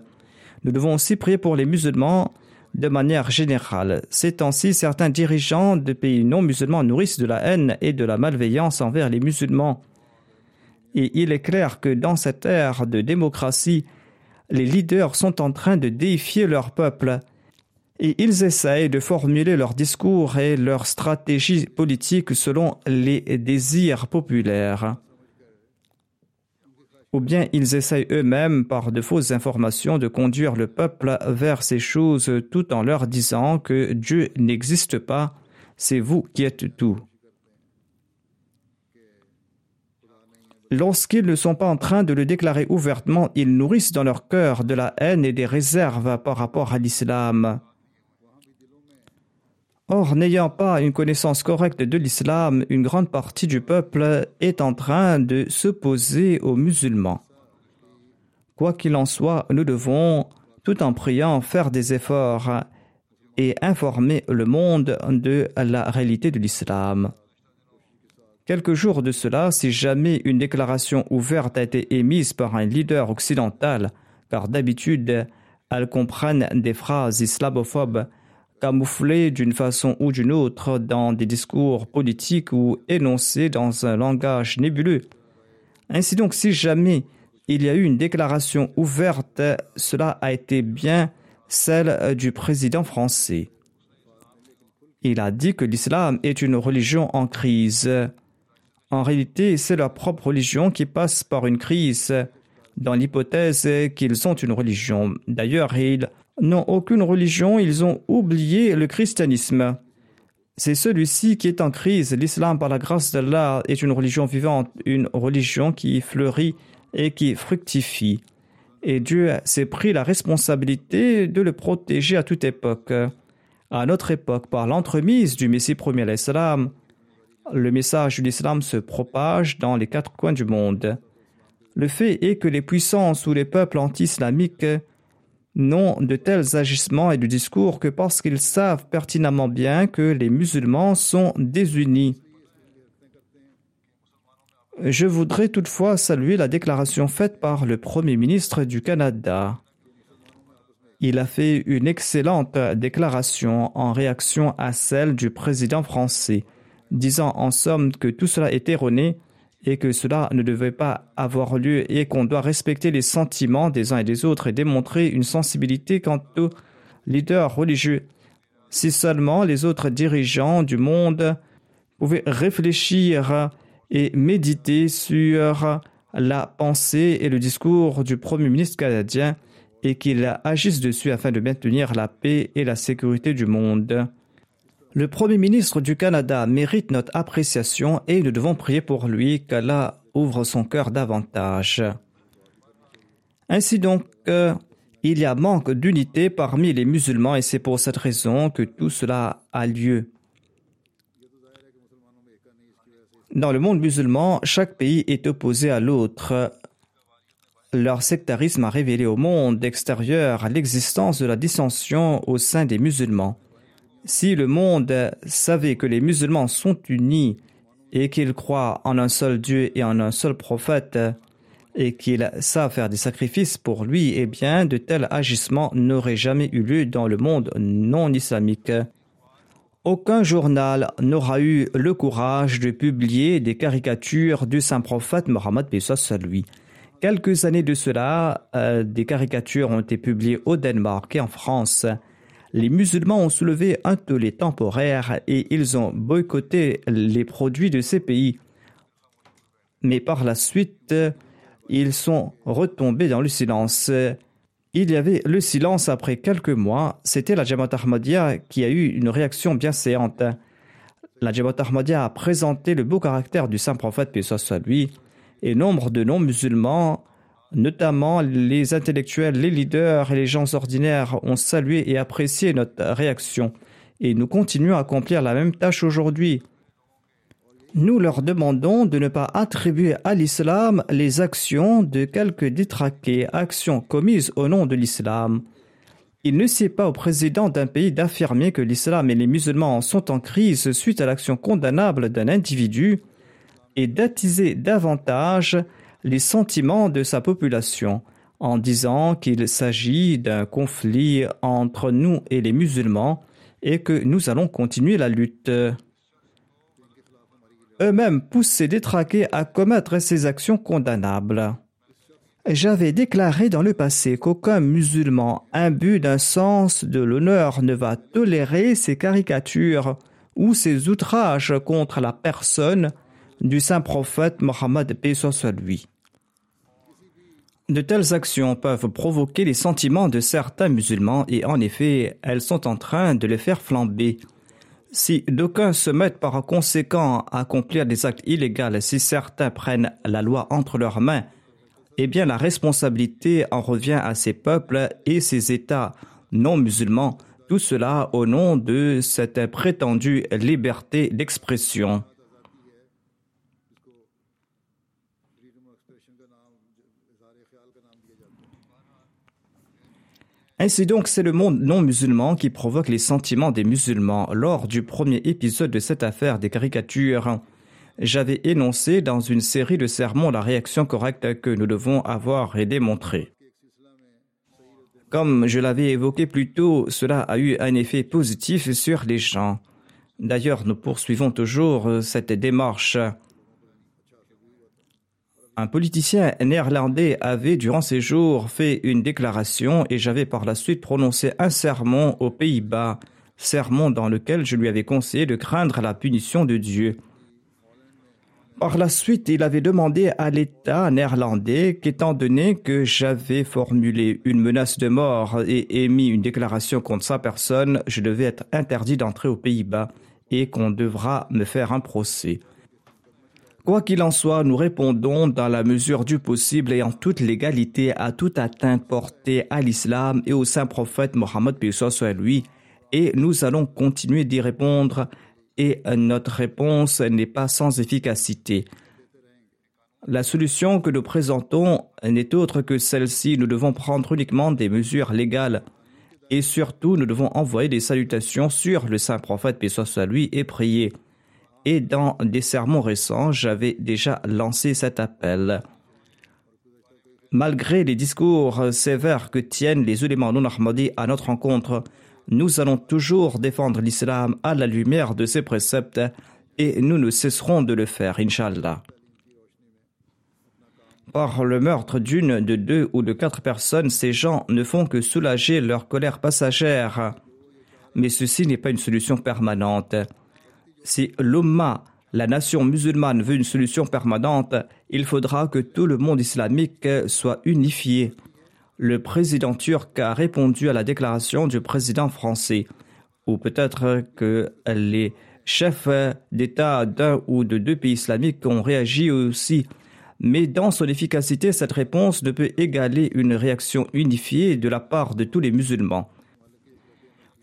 B: Nous devons aussi prier pour les musulmans de manière générale. Ces temps-ci, certains dirigeants de pays non musulmans nourrissent de la haine et de la malveillance envers les musulmans. Et il est clair que dans cette ère de démocratie, les leaders sont en train de défier leur peuple et ils essayent de formuler leurs discours et leurs stratégies politiques selon les désirs populaires ou bien ils essayent eux-mêmes, par de fausses informations, de conduire le peuple vers ces choses tout en leur disant que Dieu n'existe pas, c'est vous qui êtes tout. Lorsqu'ils ne sont pas en train de le déclarer ouvertement, ils nourrissent dans leur cœur de la haine et des réserves par rapport à l'islam. Or, n'ayant pas une connaissance correcte de l'islam, une grande partie du peuple est en train de s'opposer aux musulmans. Quoi qu'il en soit, nous devons, tout en priant, faire des efforts et informer le monde de la réalité de l'islam. Quelques jours de cela, si jamais une déclaration ouverte a été émise par un leader occidental, car d'habitude elles comprennent des phrases islamophobes, camouflés d'une façon ou d'une autre dans des discours politiques ou énoncés dans un langage nébuleux. Ainsi donc, si jamais il y a eu une déclaration ouverte, cela a été bien celle du président français. Il a dit que l'islam est une religion en crise. En réalité, c'est leur propre religion qui passe par une crise, dans l'hypothèse qu'ils ont une religion. D'ailleurs, il n'ont aucune religion, ils ont oublié le christianisme. C'est celui-ci qui est en crise. L'islam, par la grâce d'Allah, est une religion vivante, une religion qui fleurit et qui fructifie. Et Dieu s'est pris la responsabilité de le protéger à toute époque. À notre époque, par l'entremise du Messie premier l'Islam, le message de l'islam se propage dans les quatre coins du monde. Le fait est que les puissances ou les peuples anti-islamiques n'ont de tels agissements et de discours que parce qu'ils savent pertinemment bien que les musulmans sont désunis. Je voudrais toutefois saluer la déclaration faite par le Premier ministre du Canada. Il a fait une excellente déclaration en réaction à celle du président français, disant en somme que tout cela est erroné et que cela ne devait pas avoir lieu et qu'on doit respecter les sentiments des uns et des autres et démontrer une sensibilité quant aux leaders religieux. Si seulement les autres dirigeants du monde pouvaient réfléchir et méditer sur la pensée et le discours du Premier ministre canadien et qu'ils agissent dessus afin de maintenir la paix et la sécurité du monde. Le Premier ministre du Canada mérite notre appréciation et nous devons prier pour lui qu'Allah ouvre son cœur davantage. Ainsi donc, euh, il y a manque d'unité parmi les musulmans et c'est pour cette raison que tout cela a lieu. Dans le monde musulman, chaque pays est opposé à l'autre. Leur sectarisme a révélé au monde extérieur l'existence de la dissension au sein des musulmans. Si le monde savait que les musulmans sont unis et qu'ils croient en un seul Dieu et en un seul prophète, et qu'ils savent faire des sacrifices pour lui, eh bien, de tels agissements n'auraient jamais eu lieu dans le monde non islamique. Aucun journal n'aura eu le courage de publier des caricatures du saint prophète Mohammed à lui. Quelques années de cela, euh, des caricatures ont été publiées au Danemark et en France. Les musulmans ont soulevé un tollé temporaire et ils ont boycotté les produits de ces pays. Mais par la suite, ils sont retombés dans le silence. Il y avait le silence après quelques mois. C'était la Jamaat Ahmadiyya qui a eu une réaction bien séante. La Jamaat Ahmadiyya a présenté le beau caractère du saint prophète, soit lui, et nombre de non-musulmans, notamment les intellectuels, les leaders et les gens ordinaires, ont salué et apprécié notre réaction. Et nous continuons à accomplir la même tâche aujourd'hui. Nous leur demandons de ne pas attribuer à l'islam les actions de quelques détraqués, actions commises au nom de l'islam. Il ne sied pas au président d'un pays d'affirmer que l'islam et les musulmans sont en crise suite à l'action condamnable d'un individu et d'attiser davantage les sentiments de sa population en disant qu'il s'agit d'un conflit entre nous et les musulmans et que nous allons continuer la lutte eux-mêmes poussés détraqués à commettre ces actions condamnables. J'avais déclaré dans le passé qu'aucun musulman imbu d'un sens de l'honneur ne va tolérer ces caricatures ou ces outrages contre la personne du saint prophète Mohammed soit lui. De telles actions peuvent provoquer les sentiments de certains musulmans et en effet, elles sont en train de les faire flamber. Si d'aucuns se mettent par conséquent à accomplir des actes illégaux, si certains prennent la loi entre leurs mains, eh bien la responsabilité en revient à ces peuples et ces États non musulmans, tout cela au nom de cette prétendue liberté d'expression. Ainsi donc, c'est le monde non musulman qui provoque les sentiments des musulmans. Lors du premier épisode de cette affaire des caricatures, j'avais énoncé dans une série de sermons la réaction correcte que nous devons avoir et démontrer. Comme je l'avais évoqué plus tôt, cela a eu un effet positif sur les gens. D'ailleurs, nous poursuivons toujours cette démarche. Un politicien néerlandais avait durant ses jours fait une déclaration et j'avais par la suite prononcé un sermon aux Pays-Bas, sermon dans lequel je lui avais conseillé de craindre la punition de Dieu. Par la suite, il avait demandé à l'État néerlandais qu'étant donné que j'avais formulé une menace de mort et émis une déclaration contre sa personne, je devais être interdit d'entrer aux Pays-Bas et qu'on devra me faire un procès. Quoi qu'il en soit, nous répondons dans la mesure du possible et en toute légalité à toute atteinte portée à l'islam et au saint prophète Mohammed soit lui, et nous allons continuer d'y répondre et notre réponse n'est pas sans efficacité. La solution que nous présentons n'est autre que celle-ci. Nous devons prendre uniquement des mesures légales et surtout nous devons envoyer des salutations sur le saint prophète paix soit lui et prier et dans des sermons récents, j'avais déjà lancé cet appel. Malgré les discours sévères que tiennent les éléments non ahmadis à notre rencontre, nous allons toujours défendre l'islam à la lumière de ses préceptes et nous ne cesserons de le faire, Inch'Allah. Par le meurtre d'une, de deux ou de quatre personnes, ces gens ne font que soulager leur colère passagère. Mais ceci n'est pas une solution permanente. Si l'Umma, la nation musulmane, veut une solution permanente, il faudra que tout le monde islamique soit unifié. Le président turc a répondu à la déclaration du président français, ou peut-être que les chefs d'État d'un ou de deux pays islamiques ont réagi aussi. Mais dans son efficacité, cette réponse ne peut égaler une réaction unifiée de la part de tous les musulmans.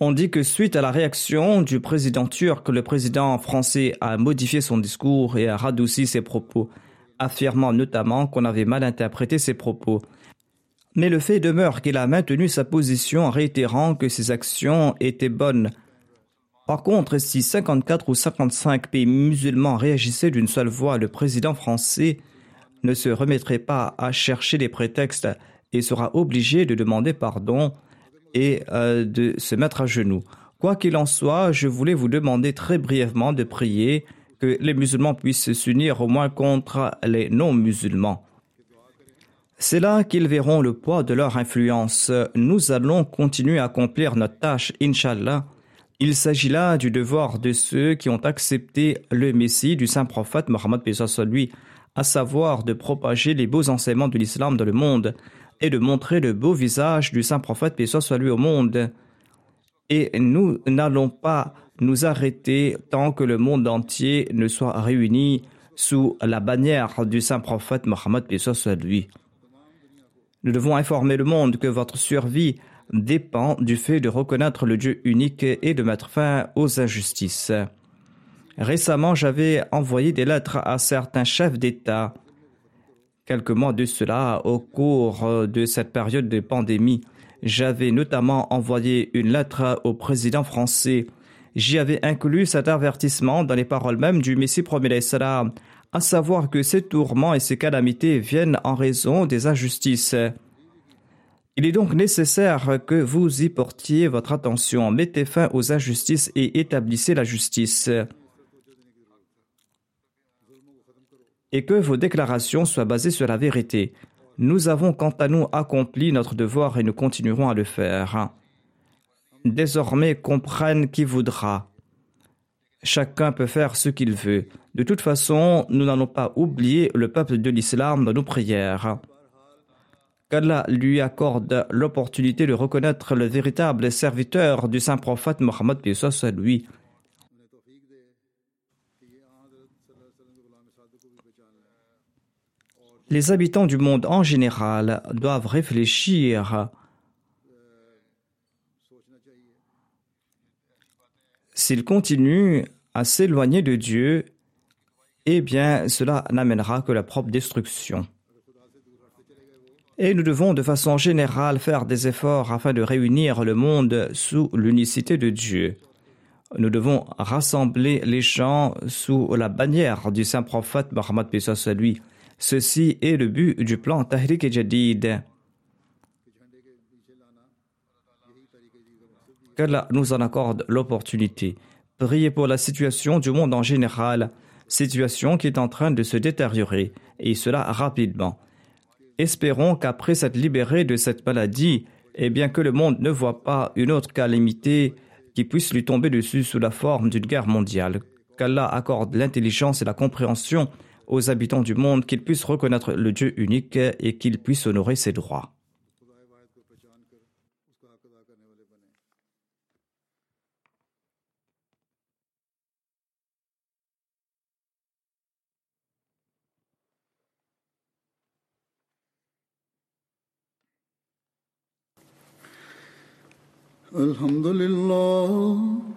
B: On dit que suite à la réaction du président turc, le président français a modifié son discours et a radouci ses propos, affirmant notamment qu'on avait mal interprété ses propos. Mais le fait demeure qu'il a maintenu sa position en réitérant que ses actions étaient bonnes. Par contre, si 54 ou 55 pays musulmans réagissaient d'une seule voix, le président français ne se remettrait pas à chercher des prétextes et sera obligé de demander pardon et euh, de se mettre à genoux. Quoi qu'il en soit, je voulais vous demander très brièvement de prier que les musulmans puissent s'unir au moins contre les non-musulmans. C'est là qu'ils verront le poids de leur influence. Nous allons continuer à accomplir notre tâche, Inshallah. Il s'agit là du devoir de ceux qui ont accepté le Messie du saint prophète Mohammed lui, à savoir de propager les beaux enseignements de l'islam dans le monde et de montrer le beau visage du saint prophète lui au monde. Et nous n'allons pas nous arrêter tant que le monde entier ne soit réuni sous la bannière du saint prophète Mohammed lui. Nous devons informer le monde que votre survie dépend du fait de reconnaître le Dieu unique et de mettre fin aux injustices. Récemment, j'avais envoyé des lettres à certains chefs d'État. Quelques mois de cela, au cours de cette période de pandémie, j'avais notamment envoyé une lettre au président français. J'y avais inclus cet avertissement dans les paroles mêmes du Messie premier à savoir que ces tourments et ces calamités viennent en raison des injustices. Il est donc nécessaire que vous y portiez votre attention, mettez fin aux injustices et établissez la justice. Et que vos déclarations soient basées sur la vérité. Nous avons quant à nous accompli notre devoir et nous continuerons à le faire. Désormais comprenne qui voudra. Chacun peut faire ce qu'il veut. De toute façon, nous n'allons pas oublier le peuple de l'islam dans nos prières. Qu'Allah lui accorde l'opportunité de reconnaître le véritable serviteur du saint prophète Mohammed lui. Les habitants du monde en général doivent réfléchir S'ils continuent à s'éloigner de Dieu, eh bien cela n'amènera que la propre destruction. Et nous devons de façon générale faire des efforts afin de réunir le monde sous l'unicité de Dieu. Nous devons rassembler les gens sous la bannière du saint prophète Mohammed lui. Ceci est le but du plan Tahrik et Jadid. qu'Allah nous en accorde l'opportunité. Priez pour la situation du monde en général, situation qui est en train de se détériorer, et cela rapidement. Espérons qu'après s'être libéré de cette maladie, et bien que le monde ne voit pas une autre calamité qui puisse lui tomber dessus sous la forme d'une guerre mondiale, qu'Allah accorde l'intelligence et la compréhension aux habitants du monde, qu'ils puissent reconnaître le Dieu unique et qu'ils puissent honorer ses droits.
A: الحمد لله